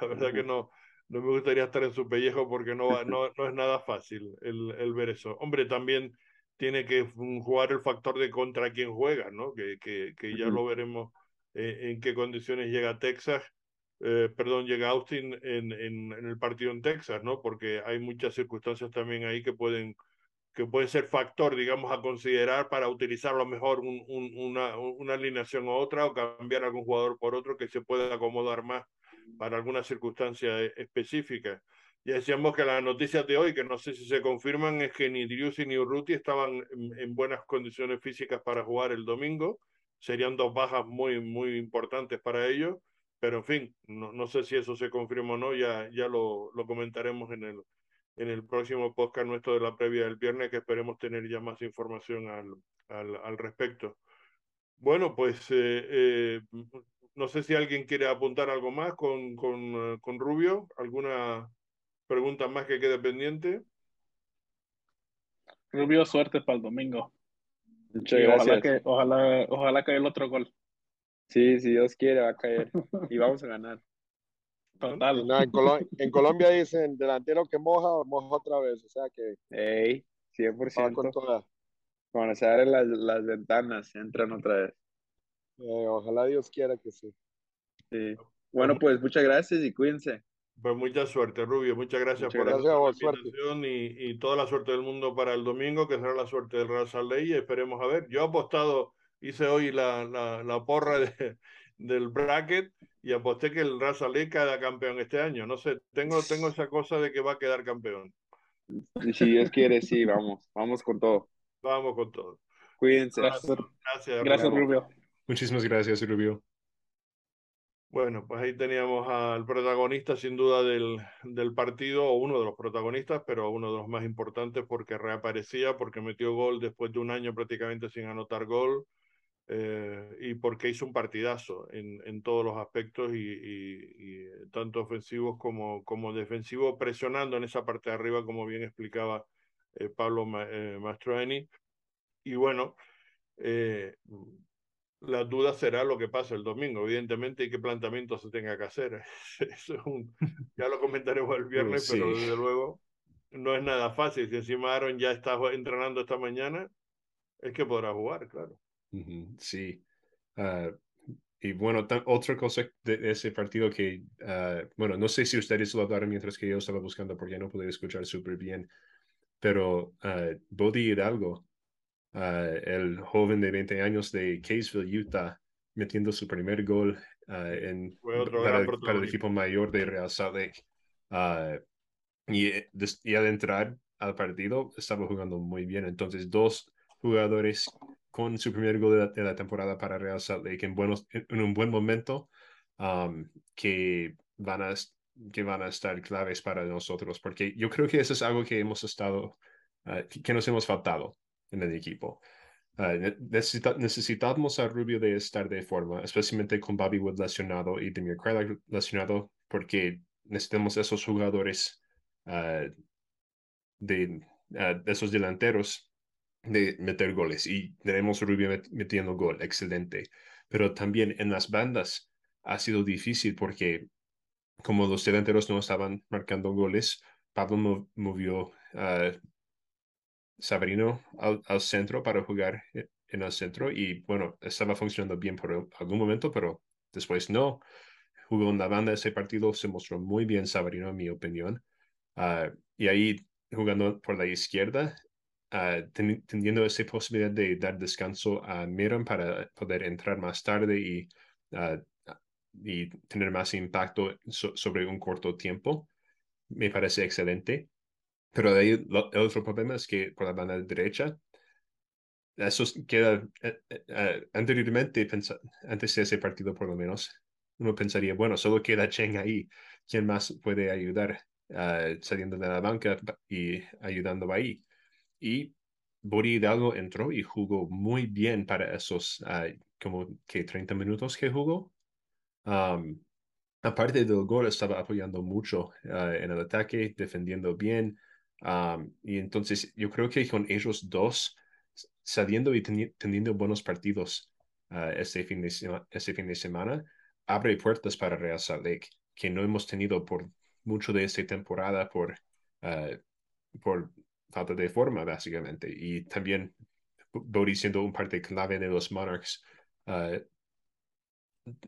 Speaker 1: la verdad que no, no me gustaría estar en su pellejo porque no, no, no es nada fácil el, el ver eso. Hombre, también tiene que jugar el factor de contra quién juega, ¿no? Que, que, que ya uh -huh. lo veremos eh, en qué condiciones llega Texas, eh, perdón, llega Austin en, en, en, el partido en Texas, ¿no? Porque hay muchas circunstancias también ahí que pueden que pueden ser factor, digamos, a considerar para utilizar a lo mejor un, un, una, una alineación u otra o cambiar algún jugador por otro que se pueda acomodar más para alguna circunstancia específica. Ya decíamos que las noticias de hoy, que no sé si se confirman, es que ni Driussi ni Urruti estaban en, en, buenas condiciones físicas para jugar el domingo. Serían dos bajas muy, muy importantes para ellos. Pero en fin, no, no sé si eso se confirma o no, ya, ya lo, lo comentaremos en el, en el próximo podcast nuestro de la previa del viernes, que esperemos tener ya más información al, al, al respecto. Bueno, pues eh, eh, no sé si alguien quiere apuntar algo más con, con, con Rubio, alguna pregunta más que quede pendiente.
Speaker 3: Rubio, suerte para el domingo.
Speaker 5: Muchas
Speaker 3: Y
Speaker 5: gracias.
Speaker 3: ojalá que, ojalá, ojalá caiga el otro gol.
Speaker 5: Sí, si Dios quiere, va a caer. Y vamos a ganar.
Speaker 3: Total.
Speaker 4: No, en, Colo- en Colombia dicen delantero que moja, moja otra vez. O sea que
Speaker 5: Ey,
Speaker 4: va con
Speaker 5: 100%.
Speaker 4: toda.
Speaker 5: Cuando se abren las, las ventanas, entran otra vez.
Speaker 4: Eh, ojalá Dios quiera que sí.
Speaker 5: Sí. Bueno, pues muchas gracias y cuídense.
Speaker 1: Pues mucha suerte, Rubio. Muchas gracias
Speaker 5: Muchas
Speaker 1: por
Speaker 5: gracias.
Speaker 4: vos, suerte.
Speaker 1: invitación y, y toda la suerte del mundo para el domingo, que será la suerte del Real Salt Lake, y esperemos a ver. Yo he apostado, hice hoy la, la, la porra de, del bracket y aposté que el Real Salt Lake queda campeón este año. No sé, tengo, tengo esa cosa de que va a quedar campeón.
Speaker 5: Y si Dios quiere, sí, vamos. Vamos con todo.
Speaker 1: Vamos con todo.
Speaker 5: Cuídense.
Speaker 3: Gracias,
Speaker 1: Gracias,
Speaker 3: gracias
Speaker 1: Rubio.
Speaker 3: Rubio.
Speaker 2: Muchísimas gracias, Rubio.
Speaker 1: Bueno, pues ahí teníamos al protagonista sin duda del, del partido, o uno de los protagonistas, pero uno de los más importantes porque reaparecía, porque metió gol después de un año prácticamente sin anotar gol eh, y porque hizo un partidazo en, en todos los aspectos y, y tanto ofensivos como, como defensivos, presionando en esa parte de arriba, como bien explicaba eh, Pablo Ma- eh, Mastroeni. Y bueno, eh, la duda será lo que pasa el domingo, evidentemente, y qué planteamiento se tenga que hacer. Eso es un, ya lo comentaremos el viernes,
Speaker 2: sí.
Speaker 1: pero desde luego no es nada fácil. Si encima Aaron ya está entrenando esta mañana, es que podrá jugar, claro.
Speaker 2: Sí. Ah, y bueno, otra cosa de ese partido que, ah, bueno, no sé si ustedes lo hablaron mientras que yo estaba buscando porque no pude escuchar súper bien, pero uh, Bodie Hidalgo, ah, el joven de 20 años de Caseville, Utah, metiendo su primer gol ah, en, para, para el equipo mayor de Real Salt Lake. Ah, y, eh, y al entrar al partido estaba jugando muy bien. Entonces, dos jugadores con su primer gol de la, de la temporada para Real Salt Lake en, buenos, en en un buen momento um, que, van a, que van a estar claves para nosotros, porque yo creo que eso es algo que hemos estado, que, que nos hemos faltado en el equipo. Ne- necesita- necesitamos a Rubio de estar de forma, especialmente con Bobby Wood lesionado y Demir Kralak lesionado, porque necesitamos esos jugadores ah, de, ah, de esos delanteros de meter goles y tenemos Rubio met- metiendo gol, excelente. Pero también en las bandas ha sido difícil porque como los delanteros no estaban marcando goles, Pablo mo- movió a Sabrino al, centro para jugar e- en el centro y bueno, estaba funcionando bien por algún momento, pero después no. Jugó en la banda ese partido, se mostró muy bien Sabrino en mi opinión. Ah, y ahí jugando por la izquierda, ah, ten- teniendo esa posibilidad de dar descanso a Miram para poder entrar más tarde y, ah, y tener más impacto so- sobre un corto tiempo, me parece excelente. Pero ahí el otro problema es que por la banda derecha, eso es- queda eh, eh, eh, anteriormente, antes de ese partido por lo menos, uno pensaría, bueno, solo queda Cheng ahí, ¿quién más puede ayudar ah, saliendo de la banca y ayudando ahí? Y Bori Hidalgo entró y jugó muy bien para esos ah, como que 30 minutos que jugó. Aparte del gol, estaba apoyando mucho ah, en el ataque, defendiendo bien. Um, y entonces yo creo que con ellos dos saliendo y teni- teniendo buenos partidos ah, este, fin de este fin de semana, abre puertas para Real Salt Lake, que no hemos tenido por mucho de esta temporada por, ah, por falta de forma, básicamente. Y también Bodie siendo un parte clave de los Monarchs, ah,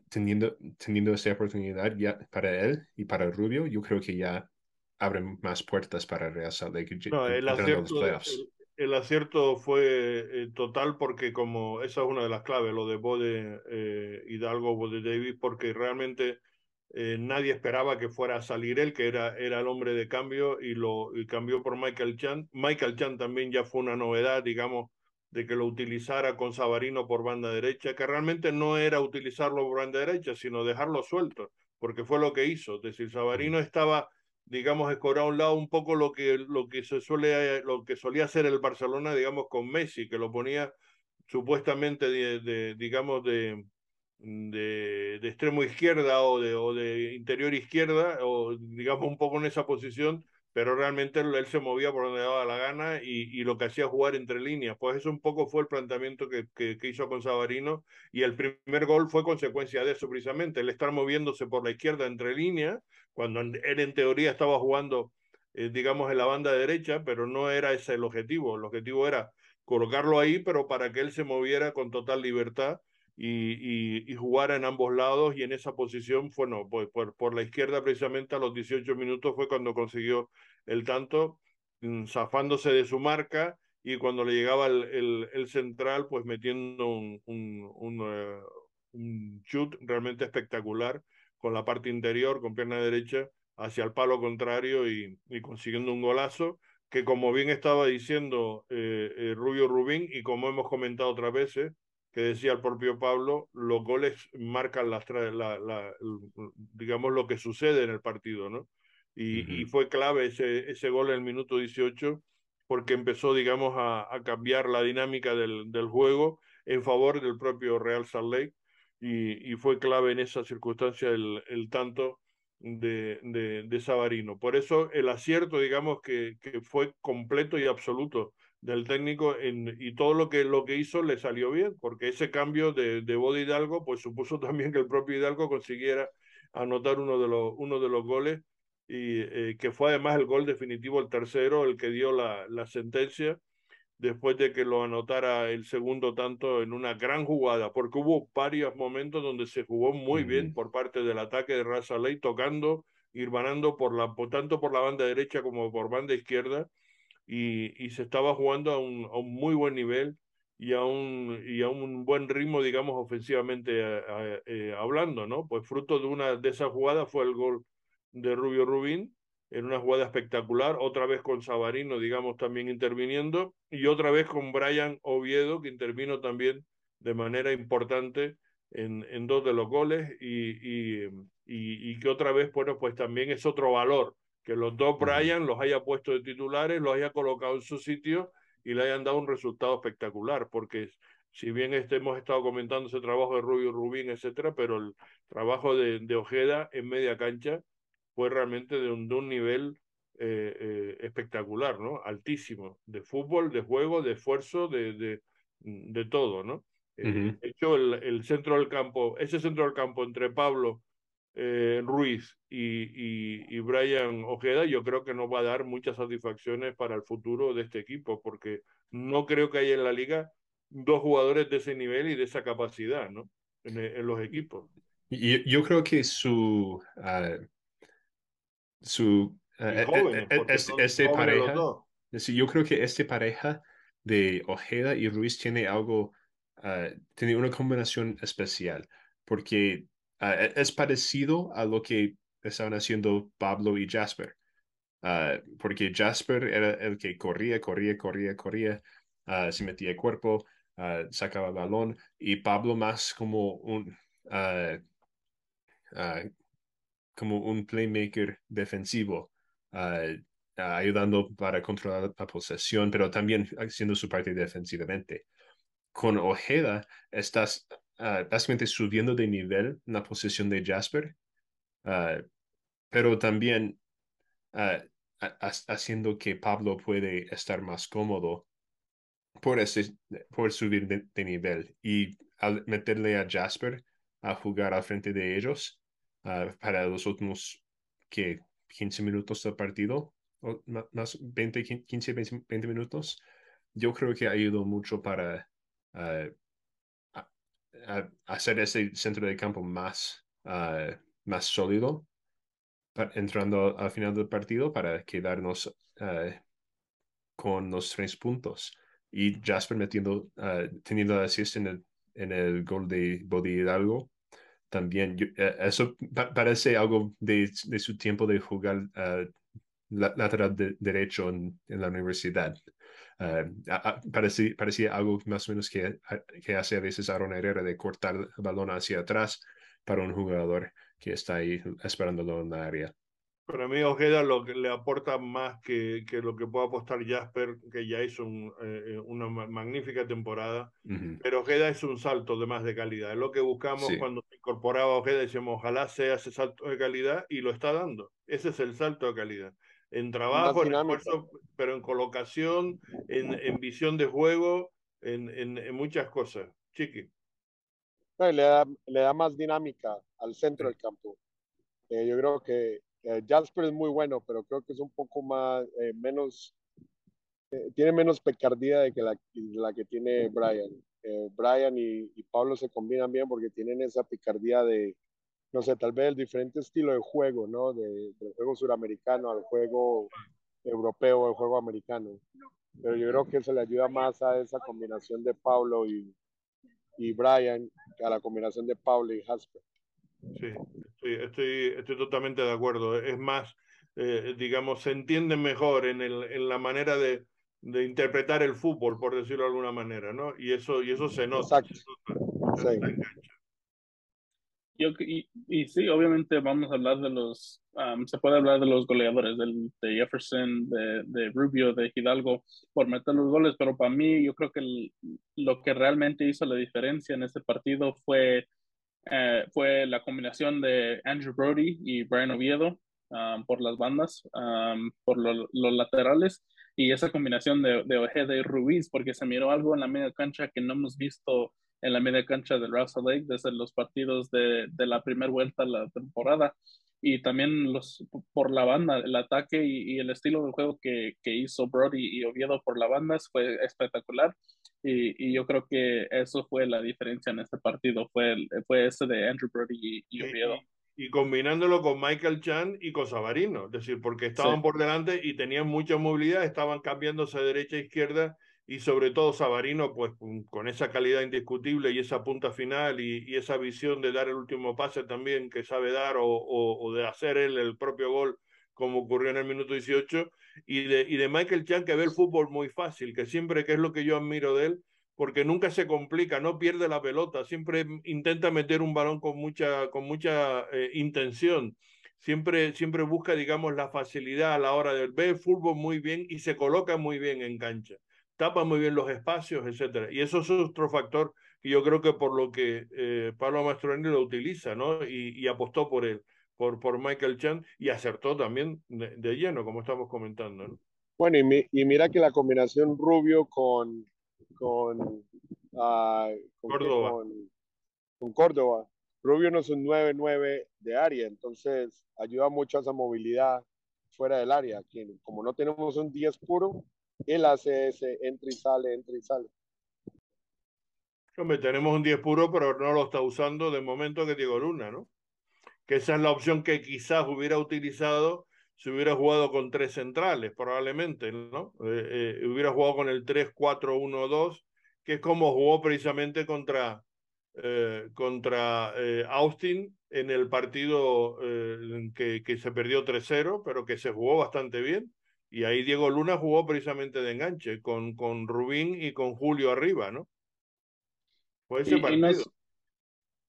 Speaker 2: teniendo, teniendo esta oportunidad ya para él y para Rubio, yo creo que ya abren más puertas para Real Salt Lake
Speaker 1: No, el acierto, el, el acierto fue eh, total porque como esa es una de las claves, lo de Bode eh, Hidalgo, Bode Davis, porque realmente eh, nadie esperaba que fuera a salir él, que era, era el hombre de cambio, y lo y cambió por Michael Chan. Michael Chan también ya fue una novedad, digamos, de que lo utilizara con Sabarino por banda derecha, que realmente no era utilizarlo por banda derecha, sino dejarlo suelto, porque fue lo que hizo. Es decir, Sabarino estaba, digamos, escorado a un lado un poco lo que, lo que se suele, lo que solía hacer el Barcelona, digamos, con Messi, que lo ponía supuestamente, de, de digamos, de, de, de, extremo izquierda o de, o de interior izquierda, o digamos un poco en esa posición, pero realmente él, se movía por donde daba la gana y, lo que hacía jugar entre líneas. Pues eso un poco fue el planteamiento que, que, hizo con Sabarino y el primer gol fue consecuencia de eso precisamente, el estar moviéndose por la izquierda entre líneas, cuando él en teoría estaba jugando, eh, digamos, en la banda derecha, pero no era ese el objetivo, el objetivo era colocarlo ahí, pero para que él se moviera con total libertad y, y, jugar en ambos lados y en esa posición, bueno, pues por, por, la izquierda precisamente a los 18 minutos fue cuando consiguió el tanto, mm, zafándose de su marca y cuando le llegaba el, central, pues metiendo un, un, un, uh, un, shoot realmente espectacular con la parte interior, con pierna derecha, hacia el palo contrario y, y consiguiendo un golazo que como bien estaba diciendo eh, eh, Rubio Rubín y como hemos comentado otras veces, que decía el propio Pablo, los goles marcan la, la, la, digamos lo que sucede en el partido, ¿no? Y, uh -huh. y fue clave ese, ese, gol en el minuto 18 porque empezó, digamos, a, a cambiar la dinámica del, del, juego en favor del propio Real Salt Lake y, y fue clave en esa circunstancia el, el tanto de, de, de, Sabarino. Por eso el acierto, digamos, que, que fue completo y absoluto del técnico en, y todo lo que, lo que hizo le salió bien, porque ese cambio de, de Bodo Hidalgo pues supuso también que el propio Hidalgo consiguiera anotar uno de los, uno de los goles y eh, que fue además el gol definitivo, el tercero, el que dio la, la sentencia después de que lo anotara el segundo tanto en una gran jugada, porque hubo varios momentos donde se jugó muy mm. bien por parte del ataque de Raza Ley, tocando, irbanando por la, tanto por la banda derecha como por banda izquierda, y, se estaba jugando a un, a un, muy buen nivel y a un, y a un buen ritmo, digamos, ofensivamente a, a, eh, hablando, ¿no? Pues fruto de una de esas jugadas fue el gol de Rubio Rubín, en una jugada espectacular, otra vez con Sabarino, digamos, también interviniendo, y otra vez con Brian Oviedo, que intervino también de manera importante en, en dos de los goles, y, y, y, y, que otra vez, bueno, pues también es otro valor, que los dos Brian los haya puesto de titulares, los haya colocado en su sitio y le hayan dado un resultado espectacular, porque si bien este, hemos estado comentando ese trabajo de Rubio Rubín, etcétera, pero el trabajo de, de Ojeda en media cancha, fue realmente de un, de un nivel eh, eh, espectacular, ¿no? Altísimo, de fútbol, de juego, de esfuerzo, de, de, de todo, ¿no? Uh -huh. De hecho, el, el, centro del campo, ese centro del campo entre Pablo eh, Ruiz y, y, y, Brian Ojeda, yo creo que nos va a dar muchas satisfacciones para el futuro de este equipo, porque no creo que haya en la liga dos jugadores de ese nivel y de esa capacidad, ¿no? En, en los equipos.
Speaker 2: Yo, yo, creo que su uh su uh, jóvenes, este, este pareja yo creo que este pareja de Ojeda y Ruiz tiene algo uh, tiene una combinación especial porque uh, es parecido a lo que estaban haciendo Pablo y Jasper porque Jasper era el que corría corría corría corría se metía el cuerpo sacaba el balón y Pablo más como un como un playmaker defensivo, ayudando para controlar la posesión, pero también haciendo su parte defensivamente. Con Ojeda estás uh, básicamente subiendo de nivel en la posición de Jasper, pero también haciendo que Pablo puede estar más cómodo por, ese, por subir de, nivel y meterle a Jasper a jugar al frente de ellos, para los últimos que 15 minutos del partido, o más 20, 15, 20 minutos, yo creo que ha ayudado mucho para hacer ese centro de campo más, uh, más sólido, entrando al final del partido para quedarnos con los tres puntos. Y Jasper metiendo, teniendo la assist en el, en el gol de Bodi Hidalgo, también. Eh, eso parece algo de, de, su tiempo de jugar uh, lateral derecho en, en, la universidad. Uh, parecía, parecía, algo más o menos que, que hace a veces Aaron Herrera de cortar el balón hacia atrás para un jugador que está ahí esperándolo en la área.
Speaker 1: Para mí Ojeda lo que le aporta más que, que lo que puede apostar Jasper, que ya hizo un, eh, una magnífica temporada, pero Ojeda es un salto de más de calidad. Es lo que buscamos cuando se incorporaba Ojeda, decíamos, ojalá sea ese salto de calidad y lo está dando. Ese es el salto de calidad. En trabajo, en esfuerzo, pero en colocación, en, en visión de juego, en, en, en muchas cosas. Chiqui.
Speaker 4: le, da, le da más dinámica al centro del campo. Eh, yo creo que eh, Jasper es muy bueno, pero creo que es un poco más, eh, menos, tiene menos pecardía de que la, la que tiene Brian. Brian y, y, Pablo se combinan bien porque tienen esa picardía de, no sé, tal vez el diferente estilo de juego, ¿no? De, del juego suramericano al juego europeo, al juego americano. Pero yo creo que se le ayuda más a esa combinación de Pablo y, y Brian que a la combinación de Pablo y Jasper.
Speaker 1: Sí, estoy, estoy, estoy totalmente de acuerdo. Es más, eh, digamos, se entiende mejor en, el, en la manera de, de, interpretar el fútbol, por decirlo de alguna manera, ¿no? Y eso, y eso se nota.
Speaker 3: Exacto. Yo, y, y, sí, obviamente vamos a hablar de los, um, se puede hablar de los goleadores, del, de Jefferson, de, de, Rubio, de Hidalgo, por meter los goles, pero para mí yo creo que lo que realmente hizo la diferencia en este partido fue eh, fue la combinación de Andrew Brody y Brian Oviedo um, por las bandas, um, por los laterales, y esa combinación de, de, Ojeda y Ruiz, porque se miró algo en la media cancha que no hemos visto en la media cancha del Russell Lake desde los partidos de, de la primera vuelta de la temporada. Y también los por la banda, el ataque y, el estilo de juego que, que, hizo Brody y Oviedo por la banda fue espectacular. Y, y, yo creo que eso fue la diferencia en este partido, fue, fue ese de Andrew Brody y, Oviedo.
Speaker 1: Y, combinándolo con Michael Chan y con Savarino, es decir, porque estaban por delante y tenían mucha movilidad, estaban cambiándose de derecha a izquierda y sobre todo Savarino, pues con esa calidad indiscutible y esa punta final y, y, esa visión de dar el último pase también que sabe dar o, o, o, de hacer él el propio gol como ocurrió en el minuto 18 y de, y de Michael Chan que ve el fútbol muy fácil, que siempre que es lo que yo admiro de él, porque nunca se complica, no pierde la pelota, siempre intenta meter un balón con mucha, con mucha eh, intención. Siempre, siempre busca, digamos, la facilidad a la hora de ver el fútbol muy bien y se coloca muy bien en cancha tapa muy bien los espacios, etcétera. Y eso es otro factor que yo creo que por lo que eh, Pablo Mastroeni lo utiliza, ¿no? Y, y, apostó por él, por, por Michael Chan, y acertó también de, de lleno, como estamos comentando, ¿no?
Speaker 4: Bueno, y, mi, y, mira que la combinación Rubio con, con, uh, con
Speaker 1: Córdoba.
Speaker 4: Con, con, Córdoba. Rubio no es un 9-9 de área, entonces ayuda mucho a esa movilidad fuera del área. Que como no tenemos un 10 puro, él hace ese entra y sale, entra y sale.
Speaker 1: Hombre, tenemos un 10 puro, pero no lo está usando de momento que Diego Luna, ¿no? Que esa es la opción que quizás hubiera utilizado si hubiera jugado con tres centrales, probablemente, ¿no? Eh, eh, hubiera jugado con el 3-4-1-2, que es como jugó precisamente contra, eh, contra Austin en el partido que, que se perdió 3-0, pero que se jugó bastante bien y ahí Diego Luna jugó precisamente de enganche, con, con Rubín y con Julio arriba, ¿no? Fue ese
Speaker 3: y,
Speaker 1: partido.
Speaker 3: Y no, es,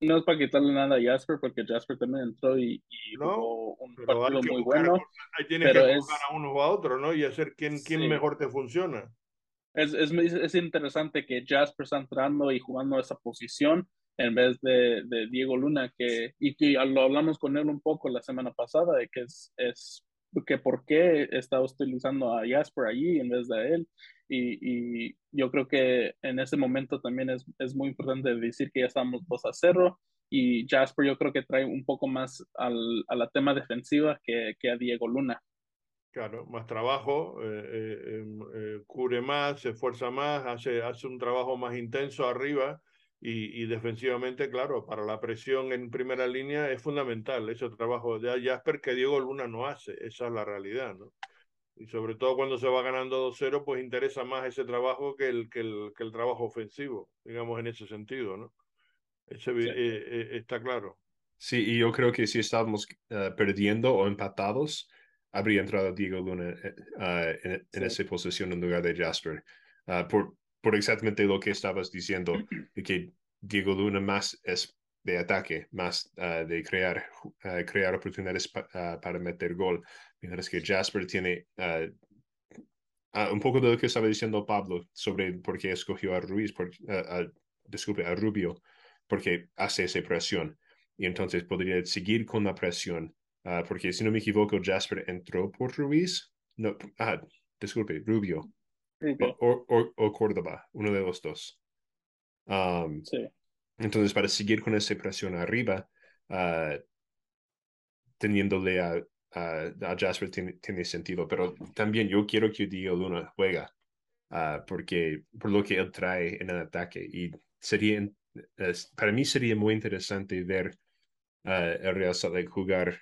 Speaker 3: no, es, para quitarle nada a Jasper, porque Jasper también entró y, y
Speaker 1: no,
Speaker 3: jugó un partido muy bueno.
Speaker 1: ahí tienes que es, buscar a uno o a otro, ¿no? Y hacer quién, quién sí. mejor te funciona.
Speaker 3: Es, es, es, interesante que Jasper está entrando y jugando esa posición en vez de, de Diego Luna, que, y que lo hablamos con él un poco la semana pasada, de que es, es que por qué está utilizando a Jasper allí en vez de él. Y, y yo creo que en ese momento también es, es, muy importante decir que ya estamos 2 a 0 y Jasper yo creo que trae un poco más al, a la tema defensiva que, que a Diego Luna.
Speaker 1: Claro, más trabajo, eh, eh, eh, cubre más, se esfuerza más, hace, hace un trabajo más intenso arriba y, y, defensivamente, claro, para la presión en primera línea es fundamental ese trabajo de Jasper que Diego Luna no hace, esa es la realidad, ¿no? Y sobre todo cuando se va ganando 2-0, pues interesa más ese trabajo que el, que, el, que el trabajo ofensivo, digamos en ese sentido, ¿no? Ese, sí. eh, eh, está claro.
Speaker 2: Sí, y yo creo que si estábamos uh, perdiendo o empatados, habría entrado Diego Luna uh, en, en esa posición en lugar de Jasper. por, por exactamente lo que estabas diciendo, de que Diego Luna más es de ataque, más uh, de crear, uh, crear oportunidades pa, uh, para meter gol. Mientras que Jasper tiene un poco de lo que estaba diciendo Pablo sobre por qué escogió a Ruiz, por, disculpe, a Rubio, porque hace esa presión. Y entonces podría seguir con la presión, porque si no me equivoco, Jasper entró por Ruiz. No, ah, disculpe, Rubio. O, o, o, Córdoba, uno de los dos. Um,
Speaker 3: sí.
Speaker 2: Entonces, para seguir con esa presión arriba, uh, teniéndole a, a, a Jasper tiene, tiene, sentido, pero también yo quiero que Diego Luna juega, uh, porque por lo que él trae en el ataque, y sería, uh, para mí sería muy interesante ver el Real Salt Lake jugar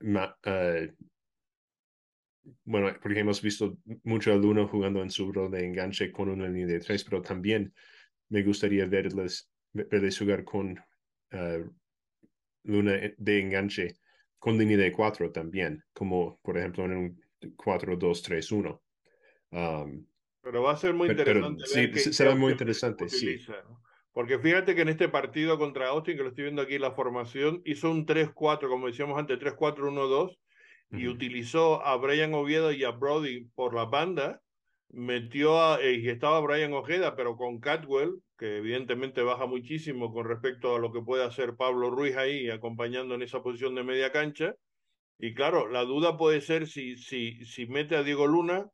Speaker 2: ma, bueno, porque hemos visto mucho a Luna jugando en su rol de enganche con una línea de tres, pero también me gustaría verles, verles jugar con uh, Luna de enganche con línea de cuatro también, como por ejemplo en un 4-2-3-1. Um,
Speaker 1: pero va a ser muy interesante.
Speaker 2: Pero, ver sí, será muy interesante, utiliza,
Speaker 1: sí. ¿no? Porque fíjate que en este partido contra Austin, que lo estoy viendo aquí la formación, hizo un 3-4, como decíamos antes, 3-4-1-2, y utilizó a Brian Oviedo y a Brody por la banda, metió a, eh, y estaba Brian Ojeda, pero con Catwell, que evidentemente baja muchísimo con respecto a lo que puede hacer Pablo Ruiz ahí, acompañando en esa posición de media cancha. Y claro, la duda puede ser si, si, si mete a Diego Luna,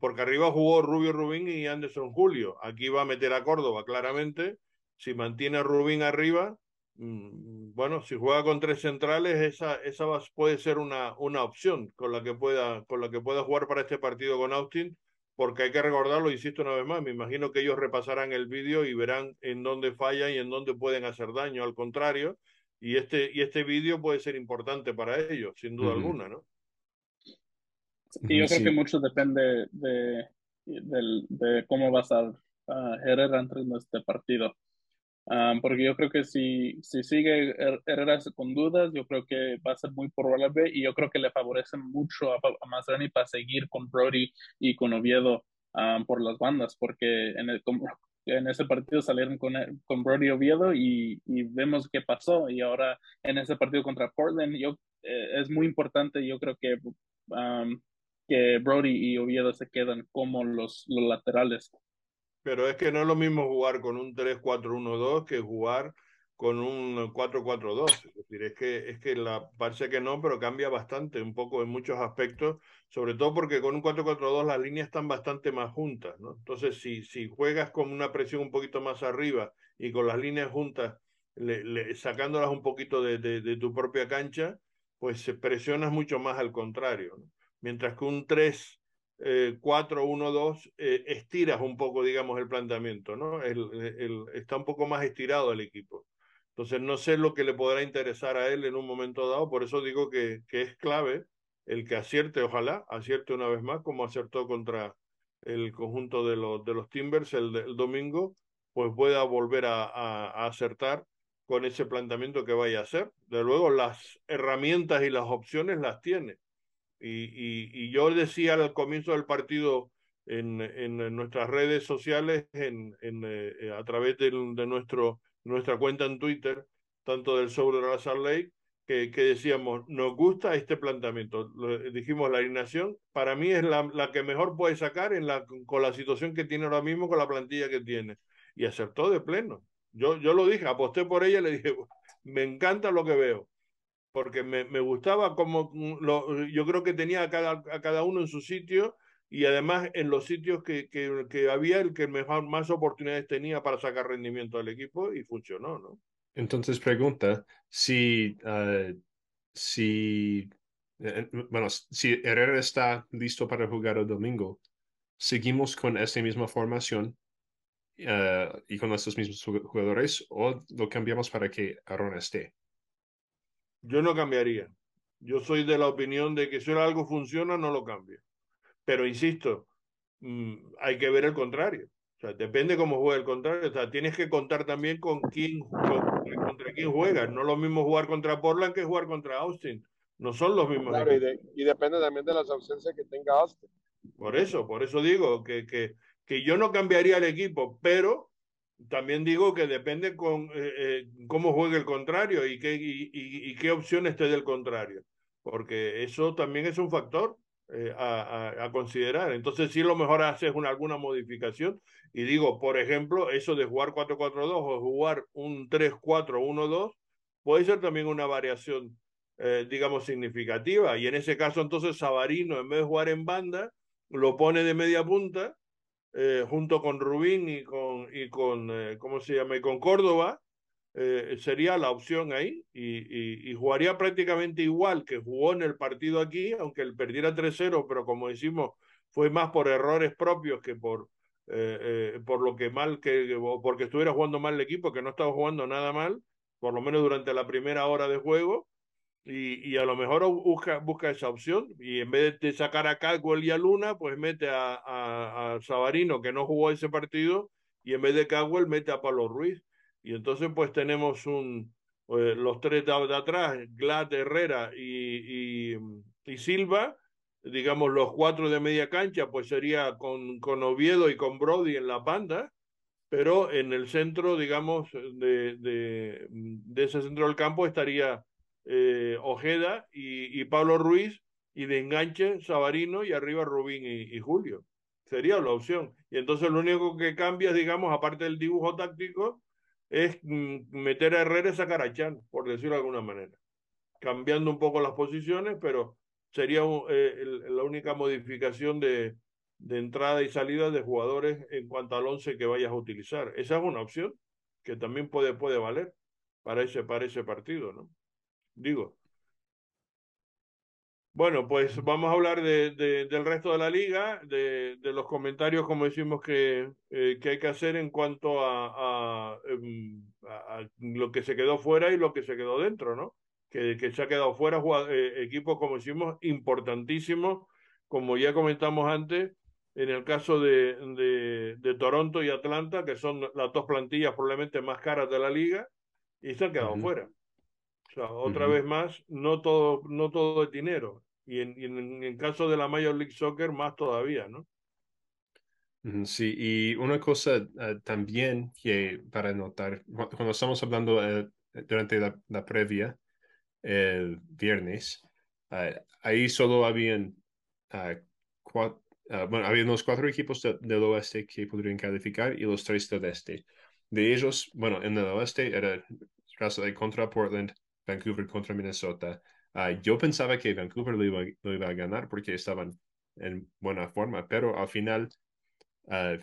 Speaker 1: porque arriba jugó Rubio Rubín y Anderson Julio. Aquí va a meter a Córdoba, claramente. Si mantiene a Rubín arriba, bueno, si juega con tres centrales, esa, esa puede ser una, una opción con la, que pueda, con la que pueda jugar para este partido con Austin, porque hay que recordarlo, insisto una vez más, me imagino que ellos repasarán el vídeo y verán en dónde fallan y en dónde pueden hacer daño, al contrario, y este, y este vídeo puede ser importante para ellos, sin duda uh -huh. alguna, ¿no?
Speaker 3: Y yo creo sí. que mucho depende de, de, de, cómo va a estar uh, Herrera entrando este partido. Um, porque yo creo que si, si sigue Herrera con dudas, yo creo que va a ser muy probable y yo creo que le favorece mucho a, a para seguir con Brody y con Oviedo um, por las bandas, porque en, el, en ese partido salieron con, con Brody Oviedo y, y, vemos qué pasó. Y ahora en ese partido contra Portland yo, eh, es muy importante, yo creo que, um, que Brody y Oviedo se quedan como los, los laterales
Speaker 1: pero es que no es lo mismo jugar con un 3-4-1-2 que jugar con un 4-4-2. Es decir, es que, es que la, parece que no, pero cambia bastante, un poco en muchos aspectos, sobre todo porque con un 4-4-2 las líneas están bastante más juntas, ¿no? Entonces, si, si juegas con una presión un poquito más arriba y con las líneas juntas, le, le, sacándolas un poquito de, de, de, tu propia cancha, pues presionas mucho más al contrario, ¿no? Mientras que un 3 eh, 4, 1, 2, eh, estiras un poco, digamos, el planteamiento, ¿no? El, está un poco más estirado el equipo. Entonces, no sé lo que le podrá interesar a él en un momento dado, por eso digo que, que es clave el que acierte, ojalá, acierte una vez más, como acertó contra el conjunto de los, de los Timbers el, el domingo, pues pueda volver a, a acertar con ese planteamiento que vaya a hacer. De luego, las herramientas y las opciones las tiene y, y, y, yo decía al comienzo del partido en, en nuestras redes sociales, en, en eh, a través de, nuestro, nuestra cuenta en Twitter, tanto del la Salt Lake, que, que, decíamos, nos gusta este planteamiento. Lo, dijimos, la alineación para mí es la, la, que mejor puede sacar en la, con la situación que tiene ahora mismo, con la plantilla que tiene. Y acertó de pleno. Yo, yo lo dije, aposté por ella, le dije, me encanta lo que veo porque me, gustaba como lo, yo creo que tenía a cada, a cada uno en su sitio y además en los sitios que, que, había el que mejor, más oportunidades tenía para sacar rendimiento al equipo y funcionó, ¿no?
Speaker 2: Entonces pregunta si, uh, si eh, bueno, si Herrera está listo para jugar el domingo, seguimos con esa misma formación uh, y con estos mismos jugadores o lo cambiamos para que Aaron esté.
Speaker 1: Yo no cambiaría. Yo soy de la opinión de que si algo funciona, no lo cambio. Pero insisto, mmm, hay que ver el contrario. O sea, depende cómo juegue el contrario. O sea, tienes que contar también con quién, con, contra quién juegas. No es lo mismo jugar contra Portland que jugar contra Austin. No son los mismos.
Speaker 4: Claro, y, de, y, depende también de las ausencias que tenga Austin.
Speaker 1: Por eso, por eso digo que, que, que yo no cambiaría el equipo, pero también digo que depende con eh, eh, cómo juegue el contrario y qué, y, qué opciones te el contrario, porque eso también es un factor eh, a, considerar. Entonces, sí, lo mejor haces una, alguna modificación. Y digo, por ejemplo, eso de jugar 4-4-2 o jugar un 3-4-1-2 puede ser también una variación, digamos, significativa. Y en ese caso, entonces, Sabarino, en vez de jugar en banda, lo pone de media punta eh, junto con Rubín y con, y con eh, ¿cómo se llama? Y con Córdoba, eh, sería la opción ahí y, y, jugaría prácticamente igual que jugó en el partido aquí, aunque él perdiera 3-0, pero como decimos, fue más por errores propios que por, por lo que mal, que porque estuviera jugando mal el equipo, que no estaba jugando nada mal, por lo menos durante la primera hora de juego. Y, y, a lo mejor busca, busca esa opción y en vez de sacar a Caldwell y a Luna, pues mete a, a, a, que no jugó ese partido y en vez de Caldwell mete a Pablo Ruiz. Y entonces pues tenemos un, eh, los tres de, atrás, Glad, Herrera y, y, y, Silva, digamos los cuatro de media cancha, pues sería con, con Oviedo y con Brody en la banda pero en el centro, digamos, de, de, de ese centro del campo estaría eh, Ojeda y, Pablo Ruiz, y de enganche Sabarino y arriba Rubín y, Julio. Sería la opción. Y entonces lo único que cambia, digamos, aparte del dibujo táctico, es meter a Herrera y sacar a Chan, por decirlo de alguna manera. Cambiando un poco las posiciones, pero sería eh, la única modificación de, de entrada y salida de jugadores en cuanto al once que vayas a utilizar. Esa es una opción que también puede, puede valer para ese, para ese partido, ¿no? Digo. Bueno, pues vamos a hablar de, de, del resto de la liga, de, de, los comentarios, como decimos, que, eh, que hay que hacer en cuanto a, a, em, a, a, lo que se quedó fuera y lo que se quedó dentro, ¿no? Que, que se ha quedado fuera eh, equipos, como decimos, importantísimos, como ya comentamos antes, en el caso de, de, de, Toronto y Atlanta, que son las dos plantillas probablemente más caras de la liga, y se han quedado uh -huh. fuera. O sea, otra uh -huh. vez más, no todo, no todo es dinero. Y en, en, en, caso de la Major League Soccer, más todavía, ¿no?
Speaker 2: Sí, y una cosa uh, también que para notar, cuando estamos hablando uh, durante la, la, previa, el viernes, uh, ahí solo habían cuatro, bueno, había los cuatro equipos de, del oeste que podrían calificar y los tres del este. De ellos, bueno, en el oeste era Russell contra Portland, Vancouver contra Minnesota. Uh, yo pensaba que Vancouver lo iba, a ganar porque estaban en buena forma, pero al final uh,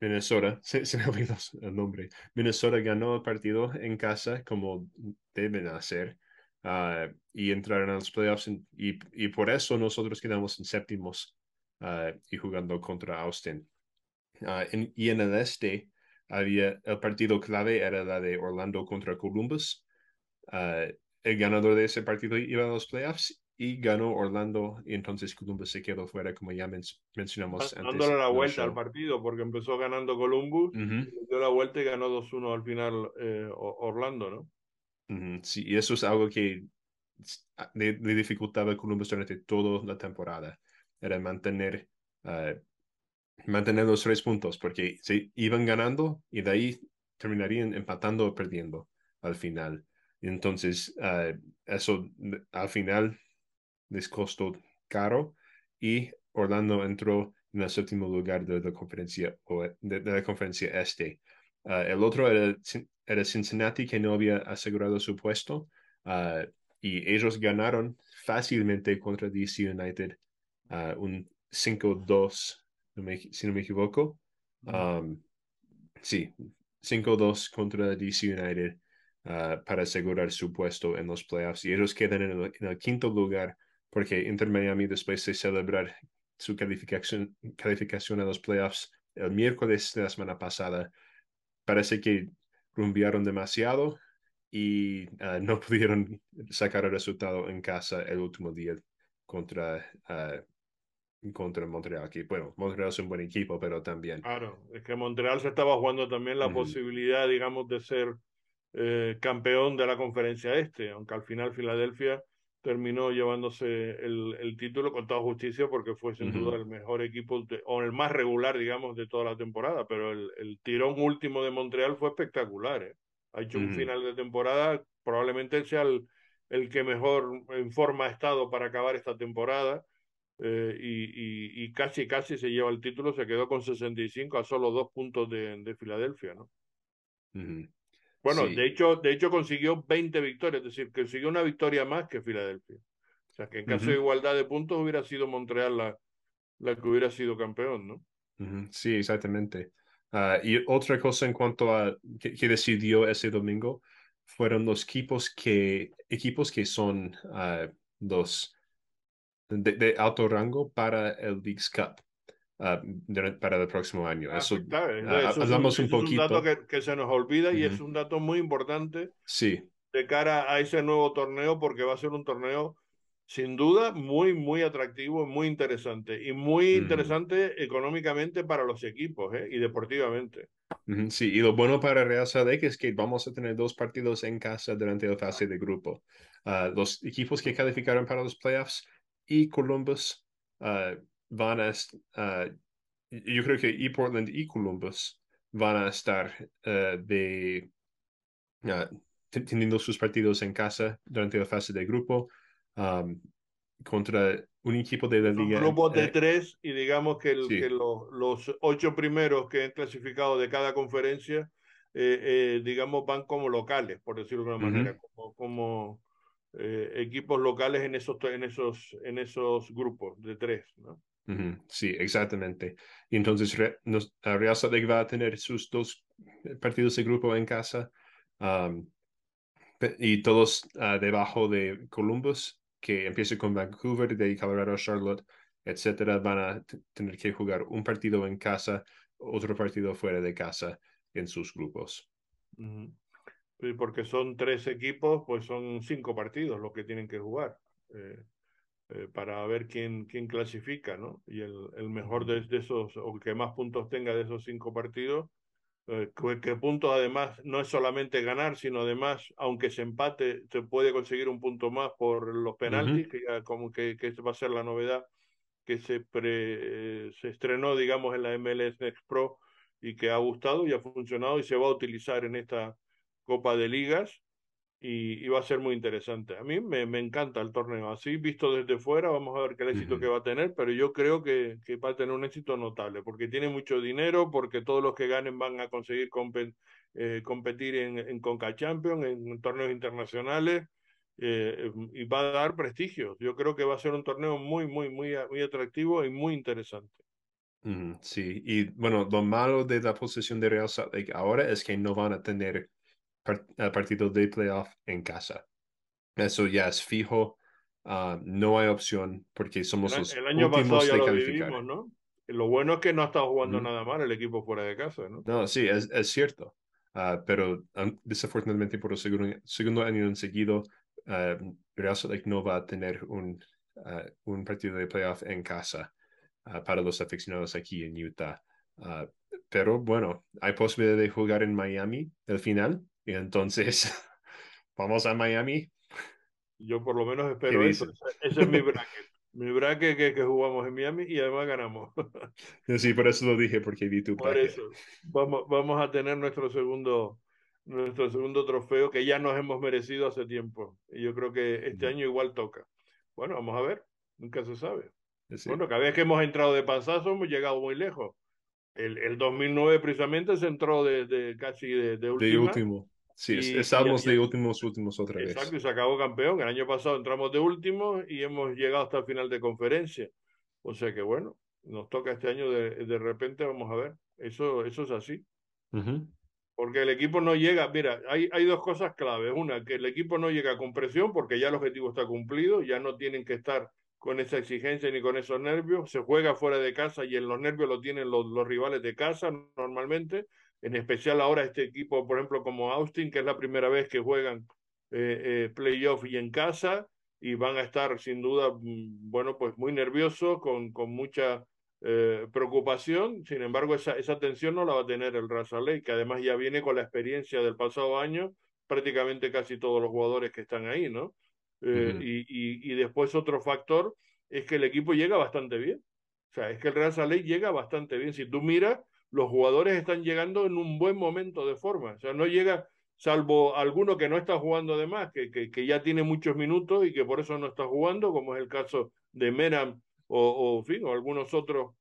Speaker 2: Minnesota, se, se, me olvidó el nombre, Minnesota ganó el partido en casa como deben hacer uh, y entraron a los playoffs en, y, y, por eso nosotros quedamos en séptimos y jugando contra Austin. En, y en el este, había el partido clave era la de Orlando contra Columbus. Uh, el ganador de ese partido iba a los playoffs y ganó Orlando y entonces Columbus se quedó fuera como ya men mencionamos
Speaker 1: antes. Dándole la vuelta al partido porque empezó ganando Columbus, uh -huh. dio la vuelta y ganó 2-1 al final eh, Orlando, ¿no?
Speaker 2: Uh -huh. Sí, y eso es algo que le, le dificultaba a Columbus durante toda la temporada, era mantener uh, mantener los tres puntos, porque se iban ganando y de ahí terminarían empatando o perdiendo al final. Entonces, uh, eso al final les costó caro y Orlando entró en el séptimo lugar de la conferencia, de, de la conferencia este. Uh, el otro era, era, Cincinnati, que no había asegurado su puesto, uh, y ellos ganaron fácilmente contra DC United un 5-2 no me, si no me equivoco. Um, sí, 5-2 contra DC United uh, para asegurar su puesto en los playoffs. Y ellos quedan en el, en el, quinto lugar porque Inter Miami, después de celebrar su calificación, calificación a los playoffs el miércoles de la semana pasada, parece que rumbearon demasiado y uh, no pudieron sacar el resultado en casa el último día contra uh, contra Montreal aquí. Bueno, Montreal es un buen equipo, pero también.
Speaker 1: Claro, es que Montreal se estaba jugando también la posibilidad, digamos, de ser eh, campeón de la conferencia este, aunque al final Filadelfia terminó llevándose el, el título con toda justicia porque fue sin duda el mejor equipo de- o el más regular, digamos, de toda la temporada, pero el, el tirón último de Montreal fue espectacular, ¿eh? Ha hecho un final de temporada, probablemente sea el, el que mejor en forma ha estado para acabar esta temporada. Eh, y, y, y casi casi se lleva el título, se quedó con 65 a solo dos puntos de, de Filadelfia, ¿no? Bueno,
Speaker 2: Sí.
Speaker 1: de hecho, de hecho consiguió 20 victorias, es decir, consiguió una victoria más que Filadelfia. O sea, que en caso de igualdad de puntos hubiera sido Montreal la, la que hubiera sido campeón, ¿no?
Speaker 2: Sí, exactamente. Ah, y otra cosa en cuanto a que, que decidió ese domingo fueron los equipos que, equipos que son ah, los de, de alto rango para el Leagues Cup ah, durante- para el próximo año.
Speaker 1: Ah,
Speaker 2: Eso,
Speaker 1: pues, claro,
Speaker 2: ah,
Speaker 1: entonces eso es un,
Speaker 2: hablamos un
Speaker 1: eso es un dato
Speaker 2: poquito.
Speaker 1: que, que se nos olvida y es un dato muy importante
Speaker 2: Sí,
Speaker 1: de cara a ese nuevo torneo porque va a ser un torneo sin duda muy, muy atractivo, muy interesante y muy
Speaker 2: Ujú.
Speaker 1: interesante económicamente para los equipos ¿eh? y deportivamente.
Speaker 2: Sí, y lo bueno para Real Lake es que vamos a tener dos partidos en casa durante la fase de grupo. Ah, los equipos que calificaron para los playoffs y Columbus ah, van a, ah, yo creo que y Portland y Columbus van a estar de ah, te- teniendo sus partidos en casa durante la fase de grupo am, contra un equipo de la liga.
Speaker 1: grupos de
Speaker 2: eh,
Speaker 1: tres y digamos que, el,
Speaker 2: Sí.
Speaker 1: que los, los ocho primeros que han clasificado de cada conferencia, eh, eh, digamos, van como locales, por decirlo de
Speaker 2: Ujú.
Speaker 1: manera, como, como eh, equipos locales en esos, en, esos, en esos grupos de tres, ¿no?
Speaker 2: Sí, exactamente. Y entonces Re- nos- a Real Salt Lake va a tener sus dos partidos de grupo en casa pe- y todos ah, debajo de Columbus, que empieza con Vancouver, de Colorado, Charlotte, etcétera, van a tener que jugar un partido en casa, otro partido fuera de casa en sus grupos.
Speaker 1: Porque son tres equipos, pues son cinco partidos los que tienen que jugar eh, eh, para ver quién, quién clasifica, ¿no? Y el, el mejor de, de esos, o que más puntos tenga de esos cinco partidos, eh, que, que puntos además no es solamente ganar, sino además, aunque se empate, se puede conseguir un punto más por los penaltis, que ya como que, que va a ser la novedad que se, pre, eh, se estrenó, digamos, en la MLS Next Pro y que ha gustado y ha funcionado y se va a utilizar en esta Copa de Ligas y, y va a ser muy interesante. A mí me, me encanta el torneo. Así, visto desde fuera, vamos a ver qué éxito que va a tener, pero yo creo que, que va a tener un éxito notable, porque tiene mucho dinero, porque todos los que ganen van a conseguir eh, competir en, en Conca Champions, en torneos internacionales, eh, y va a dar prestigio. Yo creo que va a ser un torneo muy, muy, muy, muy atractivo y muy interesante.
Speaker 2: Sí, y bueno, lo malo de la posición de Real Salt Lake ahora es que no van a tener partidos de playoff en casa. Eso ya es fijo. ah, no hay opción porque somos
Speaker 1: El,
Speaker 2: los
Speaker 1: el año pasado
Speaker 2: últimos
Speaker 1: ya
Speaker 2: de
Speaker 1: lo
Speaker 2: calificar.
Speaker 1: vivimos, ¿no? Lo bueno es que no ha estado jugando nada mal el equipo fuera de casa, ¿no?
Speaker 2: No, sí, es, es cierto. Ah, pero um, desafortunadamente por el segundo, segundo año en seguido, ah, Real Salt Lake no va a tener un, ah, un partido de playoff en casa ah, para los aficionados aquí en Utah. Ah, pero bueno, hay posibilidad de jugar en Miami el final. Y entonces, vamos a Miami.
Speaker 1: Yo por lo menos
Speaker 2: ¿Qué
Speaker 1: espero eso. Ese, es mi bracket. Mi bracket que, que jugamos en Miami y además ganamos.
Speaker 2: Sí, por eso lo dije, porque vi tu
Speaker 1: Por
Speaker 2: bracket.
Speaker 1: eso vamos, vamos a tener nuestro segundo, nuestro segundo trofeo que ya nos hemos merecido hace tiempo. Y yo creo que este año igual toca. Bueno, vamos a ver. Nunca se sabe.
Speaker 2: Sí.
Speaker 1: Bueno, cada vez que hemos entrado de pasazo hemos llegado muy lejos. El, el 2009 precisamente se entró de, de casi de, de
Speaker 2: De último. Sí,
Speaker 1: Y- y
Speaker 2: estábamos
Speaker 1: ya-
Speaker 2: de últimos, últimos otra vez.
Speaker 1: Exacto, y se acabó campeón. El año pasado entramos de último y hemos llegado hasta el final de conferencia. O sea que bueno, nos toca este año de, de repente, vamos a ver. Eso, eso es así.
Speaker 2: Ujú.
Speaker 1: Porque el equipo no llega, mira, hay, hay dos cosas claves. Una, que el equipo no llega con presión porque ya el objetivo está cumplido, ya no tienen que estar con esa exigencia ni con esos nervios. Se juega fuera de casa y en los nervios lo tienen los, rivales de casa normalmente. En especial ahora este equipo, por ejemplo, como Austin, que es la primera vez que juegan eh, eh, playoff y en casa. y van a estar sin duda, mm, bueno, pues muy nerviosos, con, con mucha eh, preocupación. Sin embargo, esa, esa tensión no la va a tener el Raza Lake, que además ya viene con la experiencia del pasado año, prácticamente casi todos los jugadores que están ahí, ¿no? Eh, y, y, y, después otro factor es que el equipo llega bastante bien. O sea, es que el Real Lake llega bastante bien. Si tú miras, los jugadores están llegando en un buen momento de forma. O sea, no llega, salvo alguno que no está jugando de más, que, que, que ya tiene muchos minutos y que por eso no está jugando, como es el caso de Meram o, o, fin, o algunos otros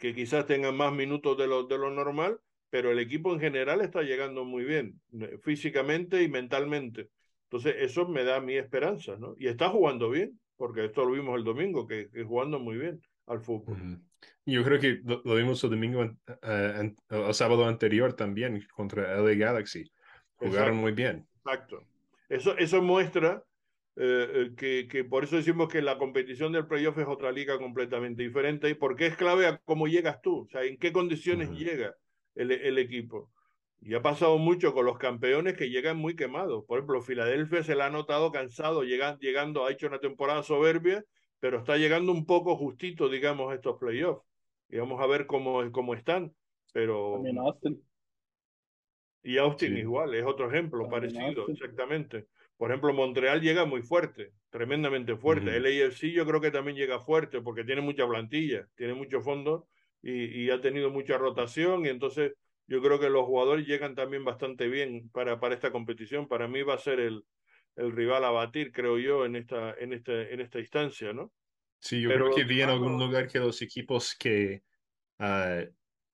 Speaker 1: que quizás tengan más minutos de lo, de lo normal, pero el equipo en general está llegando muy bien, físicamente y mentalmente. Entonces, eso me da mi esperanza, ¿no? Y está jugando bien, porque esto lo vimos el domingo, que, que jugando muy bien al fútbol. Uh
Speaker 2: -huh. Yo creo que lo, lo vimos el domingo, uh, el sábado anterior también contra LA Galaxy. Jugaron
Speaker 1: Exacto.
Speaker 2: muy bien.
Speaker 1: Exacto. Eso, eso muestra eh, que, que, por eso decimos que la competición del playoff es otra liga completamente diferente y porque es clave a cómo llegas tú, o sea, en qué condiciones uh -huh. llega el, el, equipo. Y ha pasado mucho con los campeones que llegan muy quemados. Por ejemplo, Filadelfia se la ha notado cansado, llega, llegando, ha hecho una temporada soberbia, pero está llegando un poco justito, digamos, estos playoffs. Y vamos a ver cómo, cómo están. Pero...
Speaker 3: También Austin.
Speaker 1: Y Austin sí. igual, es otro ejemplo También parecido, Austin. exactamente. Por ejemplo, Montreal llega muy fuerte, tremendamente fuerte. Uh -huh. El AFC yo creo que también llega fuerte porque tiene mucha plantilla, tiene mucho fondo y, y, ha tenido mucha rotación y entonces yo creo que los jugadores llegan también bastante bien para, para esta competición. Para mí va a ser el, el rival a batir, creo yo, en esta, en este, en esta instancia, ¿no?
Speaker 2: Sí, yo Pero, creo que vi en algún lugar que los equipos que uh,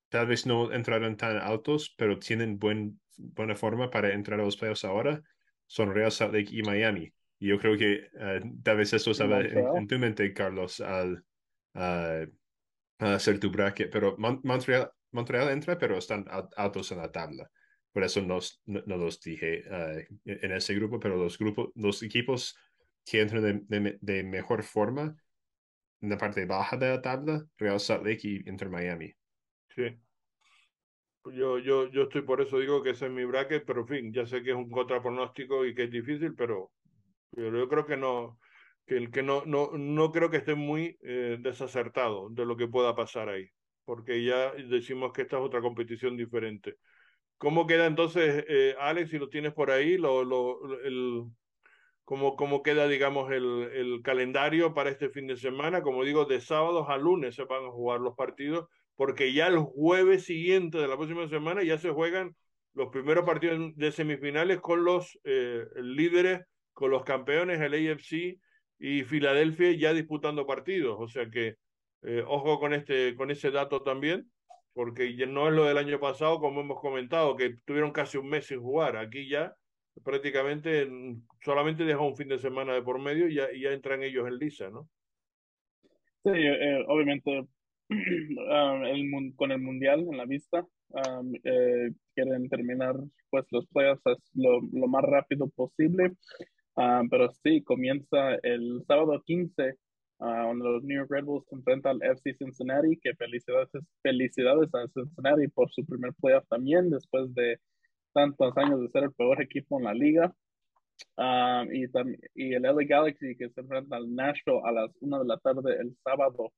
Speaker 2: tal vez no entraron tan altos, pero tienen buen, buena forma para entrar a los playoffs ahora, son Real Salt Lake y Miami. Y yo creo que uh, tal vez eso estaba en, en, tu mente, Carlos, al uh, hacer tu bracket. Pero Mon Montreal, Montreal entra, pero están altos en la tabla. Por eso no, no, los dije uh, en ese grupo, pero los grupos, los equipos que entran de, de, de, mejor forma en la parte baja de la tabla, Real Salt Lake y Inter Miami.
Speaker 1: Sí. Yo, yo, yo estoy por eso digo que ese es mi bracket, pero en fin, ya sé que es un contrapronóstico y que es difícil, pero yo, yo creo que no, que, el que no, no, no creo que esté muy eh, desacertado de lo que pueda pasar ahí, porque ya decimos que esta es otra competición diferente. ¿Cómo queda entonces, eh, Alex, si lo tienes por ahí, lo, lo, el, cómo, cómo queda, digamos, el, el calendario para este fin de semana? Como digo, de sábados a lunes se van a jugar los partidos porque ya el jueves siguiente de la próxima semana ya se juegan los primeros partidos de semifinales con los eh, líderes, con los campeones, el AFC y Filadelfia ya disputando partidos. O sea que eh, ojo con, este, con ese dato también, porque no es lo del año pasado, como hemos comentado, que tuvieron casi un mes sin jugar. Aquí ya prácticamente solamente deja un fin de semana de por medio y ya, y ya entran ellos en lisa, ¿no?
Speaker 3: Sí, eh, obviamente um, el, con el mundial en la vista um, eh, quieren terminar pues los playoffs lo, lo más rápido posible um, pero sí comienza el sábado 15 uh, donde los New York Red Bulls se enfrentan al FC Cincinnati que felicidades felicidades a Cincinnati por su primer playoff también después de tantos años de ser el peor equipo en la liga. Um, y, y el LA Galaxy que se enfrenta al Nashville a las 1 de la tarde el sábado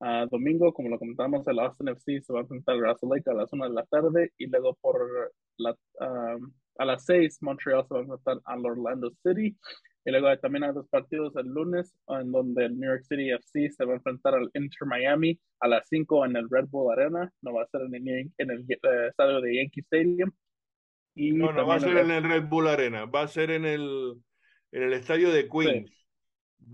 Speaker 3: Uh, domingo, como lo comentamos, el Austin FC se va a enfrentar al Russell Lake a las 1 de la tarde y luego por la, uh, a las 6 Montreal se va a enfrentar al Orlando City y luego también hay dos partidos el lunes en donde el New York City FC se va a enfrentar al Inter Miami a las 5 en el Red Bull Arena, no va a ser en el, en el uh, estadio de Yankee Stadium.
Speaker 1: Y no, no va a ser en el Red Bull Arena, va a ser en el, en el estadio de Queens. Sí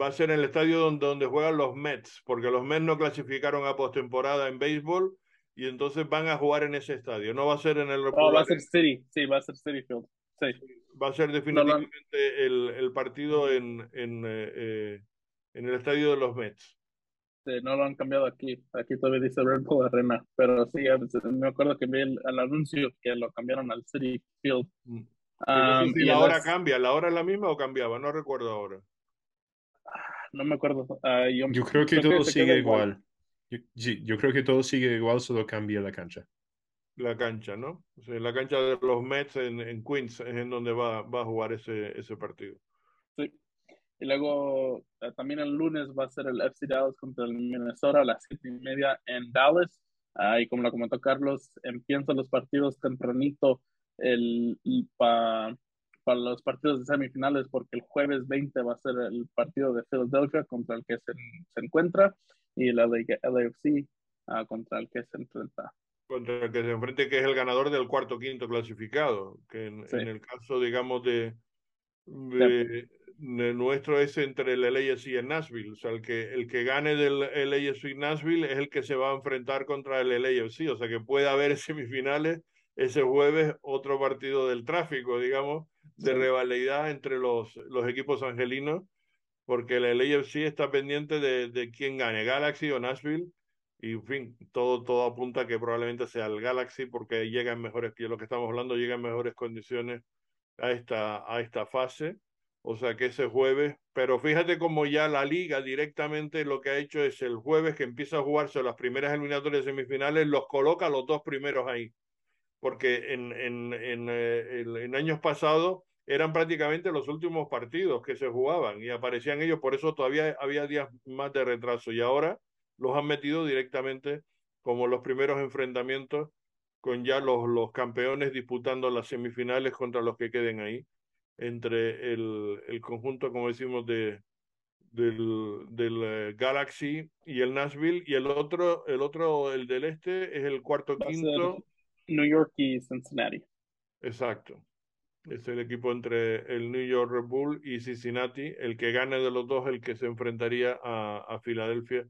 Speaker 1: va a ser en el estadio donde, donde juegan los Mets, porque los Mets no clasificaron a postemporada en béisbol y entonces van a jugar en ese estadio. No va a ser en el.
Speaker 3: No, va a ser City, sí, va a ser City Field. Sí.
Speaker 1: Va a ser definitivamente no, no. El, el, partido en, en, eh, en, el estadio de los Mets.
Speaker 3: Sí, no lo han cambiado aquí. Aquí todavía dice Red Bull Arena. Pero sí, me acuerdo que vi el, el anuncio que lo cambiaron al City Field.
Speaker 1: Mm. Um, si la hora las... cambia, ¿la hora es la misma o cambiaba? No recuerdo ahora
Speaker 3: no me acuerdo. Uh, yo,
Speaker 2: yo, creo que creo todo que sigue igual. igual. Yo, yo, creo que todo sigue igual, solo cambia la cancha.
Speaker 1: La cancha, ¿no? O sea, la cancha de los Mets en, en, Queens es en donde va, va a jugar ese, ese partido.
Speaker 3: Sí. Y luego eh, también el lunes va a ser el FC Dallas contra el Minnesota a las siete y media en Dallas. Ah, y como lo comentó Carlos, empiezan los partidos tempranito el, para los partidos de semifinales porque el jueves 20 va a ser el partido de Philadelphia contra el que se, se encuentra y la de LAFC uh, contra el que se enfrenta.
Speaker 1: Contra el que se enfrente, que es el ganador del cuarto quinto clasificado, que en,
Speaker 3: Sí.
Speaker 1: en el caso, digamos, de, de, de nuestro es entre el LAFC y el Nashville. O sea, el que, el que gane del LAFC y Nashville es el que se va a enfrentar contra el LAFC. O sea, que puede haber semifinales ese jueves, otro partido del tráfico, digamos, de
Speaker 3: Sí.
Speaker 1: rivalidad entre los, los equipos angelinos, porque el LAFC está pendiente de, de quién gane, Galaxy o Nashville. Y en fin, todo, todo apunta a que probablemente sea el Galaxy porque llega en mejores, que lo que estamos hablando, llega mejores condiciones a esta, a esta fase. O sea que ese jueves, pero fíjate como ya la liga directamente lo que ha hecho es el jueves que empieza a jugarse las primeras eliminatorias semifinales, los coloca los dos primeros ahí. Porque en, en, en, eh, en años pasados eran prácticamente los últimos partidos que se jugaban y aparecían ellos, por eso todavía había días más de retraso y ahora los han metido directamente como los primeros enfrentamientos con ya los, los campeones disputando las semifinales contra los que queden ahí, entre el, el conjunto, como decimos, de, del, del eh, Galaxy y el Nashville, y el otro, el otro, el del este, es el cuarto quinto.
Speaker 3: New York y Cincinnati.
Speaker 1: Exacto. Es el equipo entre el New York Red Bull y Cincinnati. El que gane de los dos, el que se enfrentaría a, a Filadelfia.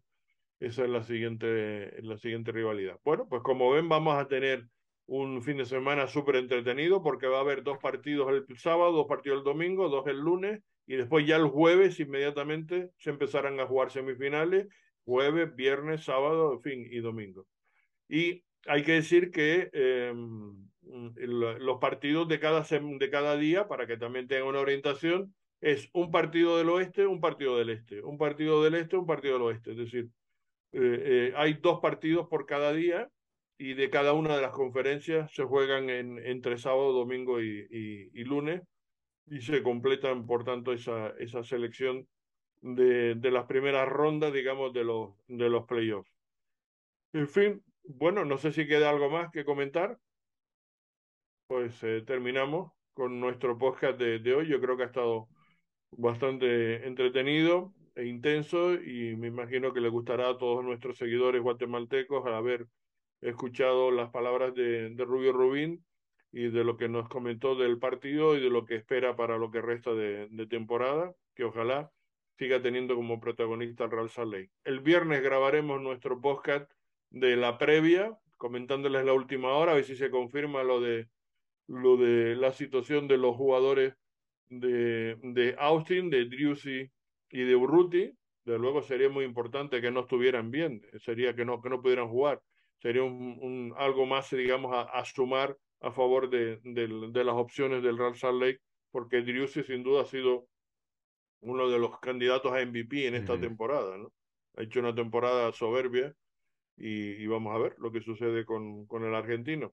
Speaker 1: Esa es la siguiente, la siguiente rivalidad. Bueno, pues como ven, vamos a tener un fin de semana súper entretenido porque va a haber dos partidos el sábado, dos partidos el domingo, dos el lunes y después ya el jueves inmediatamente se empezarán a jugar semifinales, jueves, viernes, sábado, fin, y domingo. Y hay que decir que el- los partidos de cada, de cada día, para que también tengan una orientación, es un partido del oeste, un partido del este, un partido del este, un partido del oeste. Es decir, eh, eh, hay dos partidos por cada día y de cada una de las conferencias se juegan en, entre sábado, domingo y, lunes y se completan, por tanto, esa, esa selección de, de las primeras rondas, digamos, de los, de los playoffs. En fin, bueno, no sé si queda algo más que comentar. Pues eh, terminamos con nuestro podcast de, de hoy. Yo creo que ha estado bastante entretenido e intenso y me imagino que le gustará a todos nuestros seguidores guatemaltecos al haber escuchado las palabras de, Rubio Rubín y de lo que nos comentó del partido y de lo que espera para lo que resta de, temporada, que ojalá siga teniendo como protagonista al Real Lake. El viernes grabaremos nuestro podcast de la previa, comentándoles la última hora, a ver si se confirma lo de lo de la situación de los jugadores de, de Austin, de Driussi y de Urruti. De luego sería muy importante que no estuvieran bien, sería que no, que no pudieran jugar. Sería un, un algo más, digamos, a, a sumar a favor de, de, de, las opciones del Real Salt Lake, porque Driussi sin duda ha sido uno de los candidatos a MVP en esta uh -huh. temporada. ¿no? Ha hecho una temporada soberbia y, y, vamos a ver lo que sucede con, con el argentino.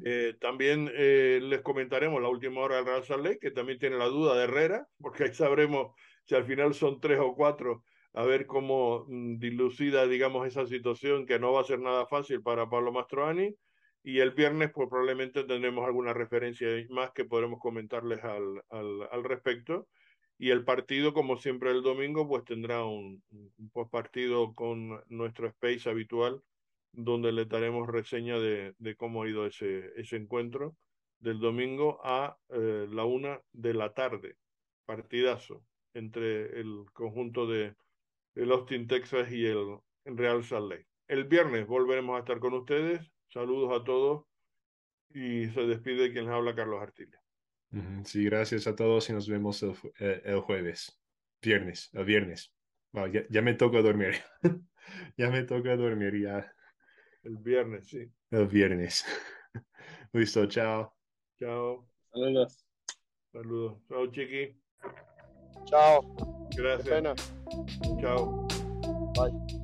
Speaker 1: Eh, también eh, les comentaremos la última hora del Real Salt Lake, que también tiene la duda de Herrera, porque ahí sabremos si al final son tres o cuatro, a ver cómo mm, dilucida, digamos, esa situación que no va a ser nada fácil para Pablo Mastroani. Y el viernes, pues probablemente tendremos alguna referencia más que podremos comentarles al, al, al respecto. Y el partido, como siempre el domingo, pues tendrá un, un partido con nuestro space habitual donde le daremos reseña de, cómo ha ido ese, ese encuentro del domingo a eh, la una de la tarde. Partidazo entre el conjunto de el Austin, Texas y el Real Salt Lake. El viernes volveremos a estar con ustedes. Saludos a todos y se despide quien les habla Carlos Artilia.
Speaker 2: Sí, gracias a todos y nos vemos el, eh, jueves. Viernes, el viernes. Ya, ya me toca dormir. ya me toca dormir ya.
Speaker 1: El viernes, sí.
Speaker 2: El viernes. Listo, chao.
Speaker 1: Chao.
Speaker 3: Saludos.
Speaker 1: Saludos. Chao, Chiqui.
Speaker 4: Chao.
Speaker 1: Gracias. Chao.
Speaker 4: Bye.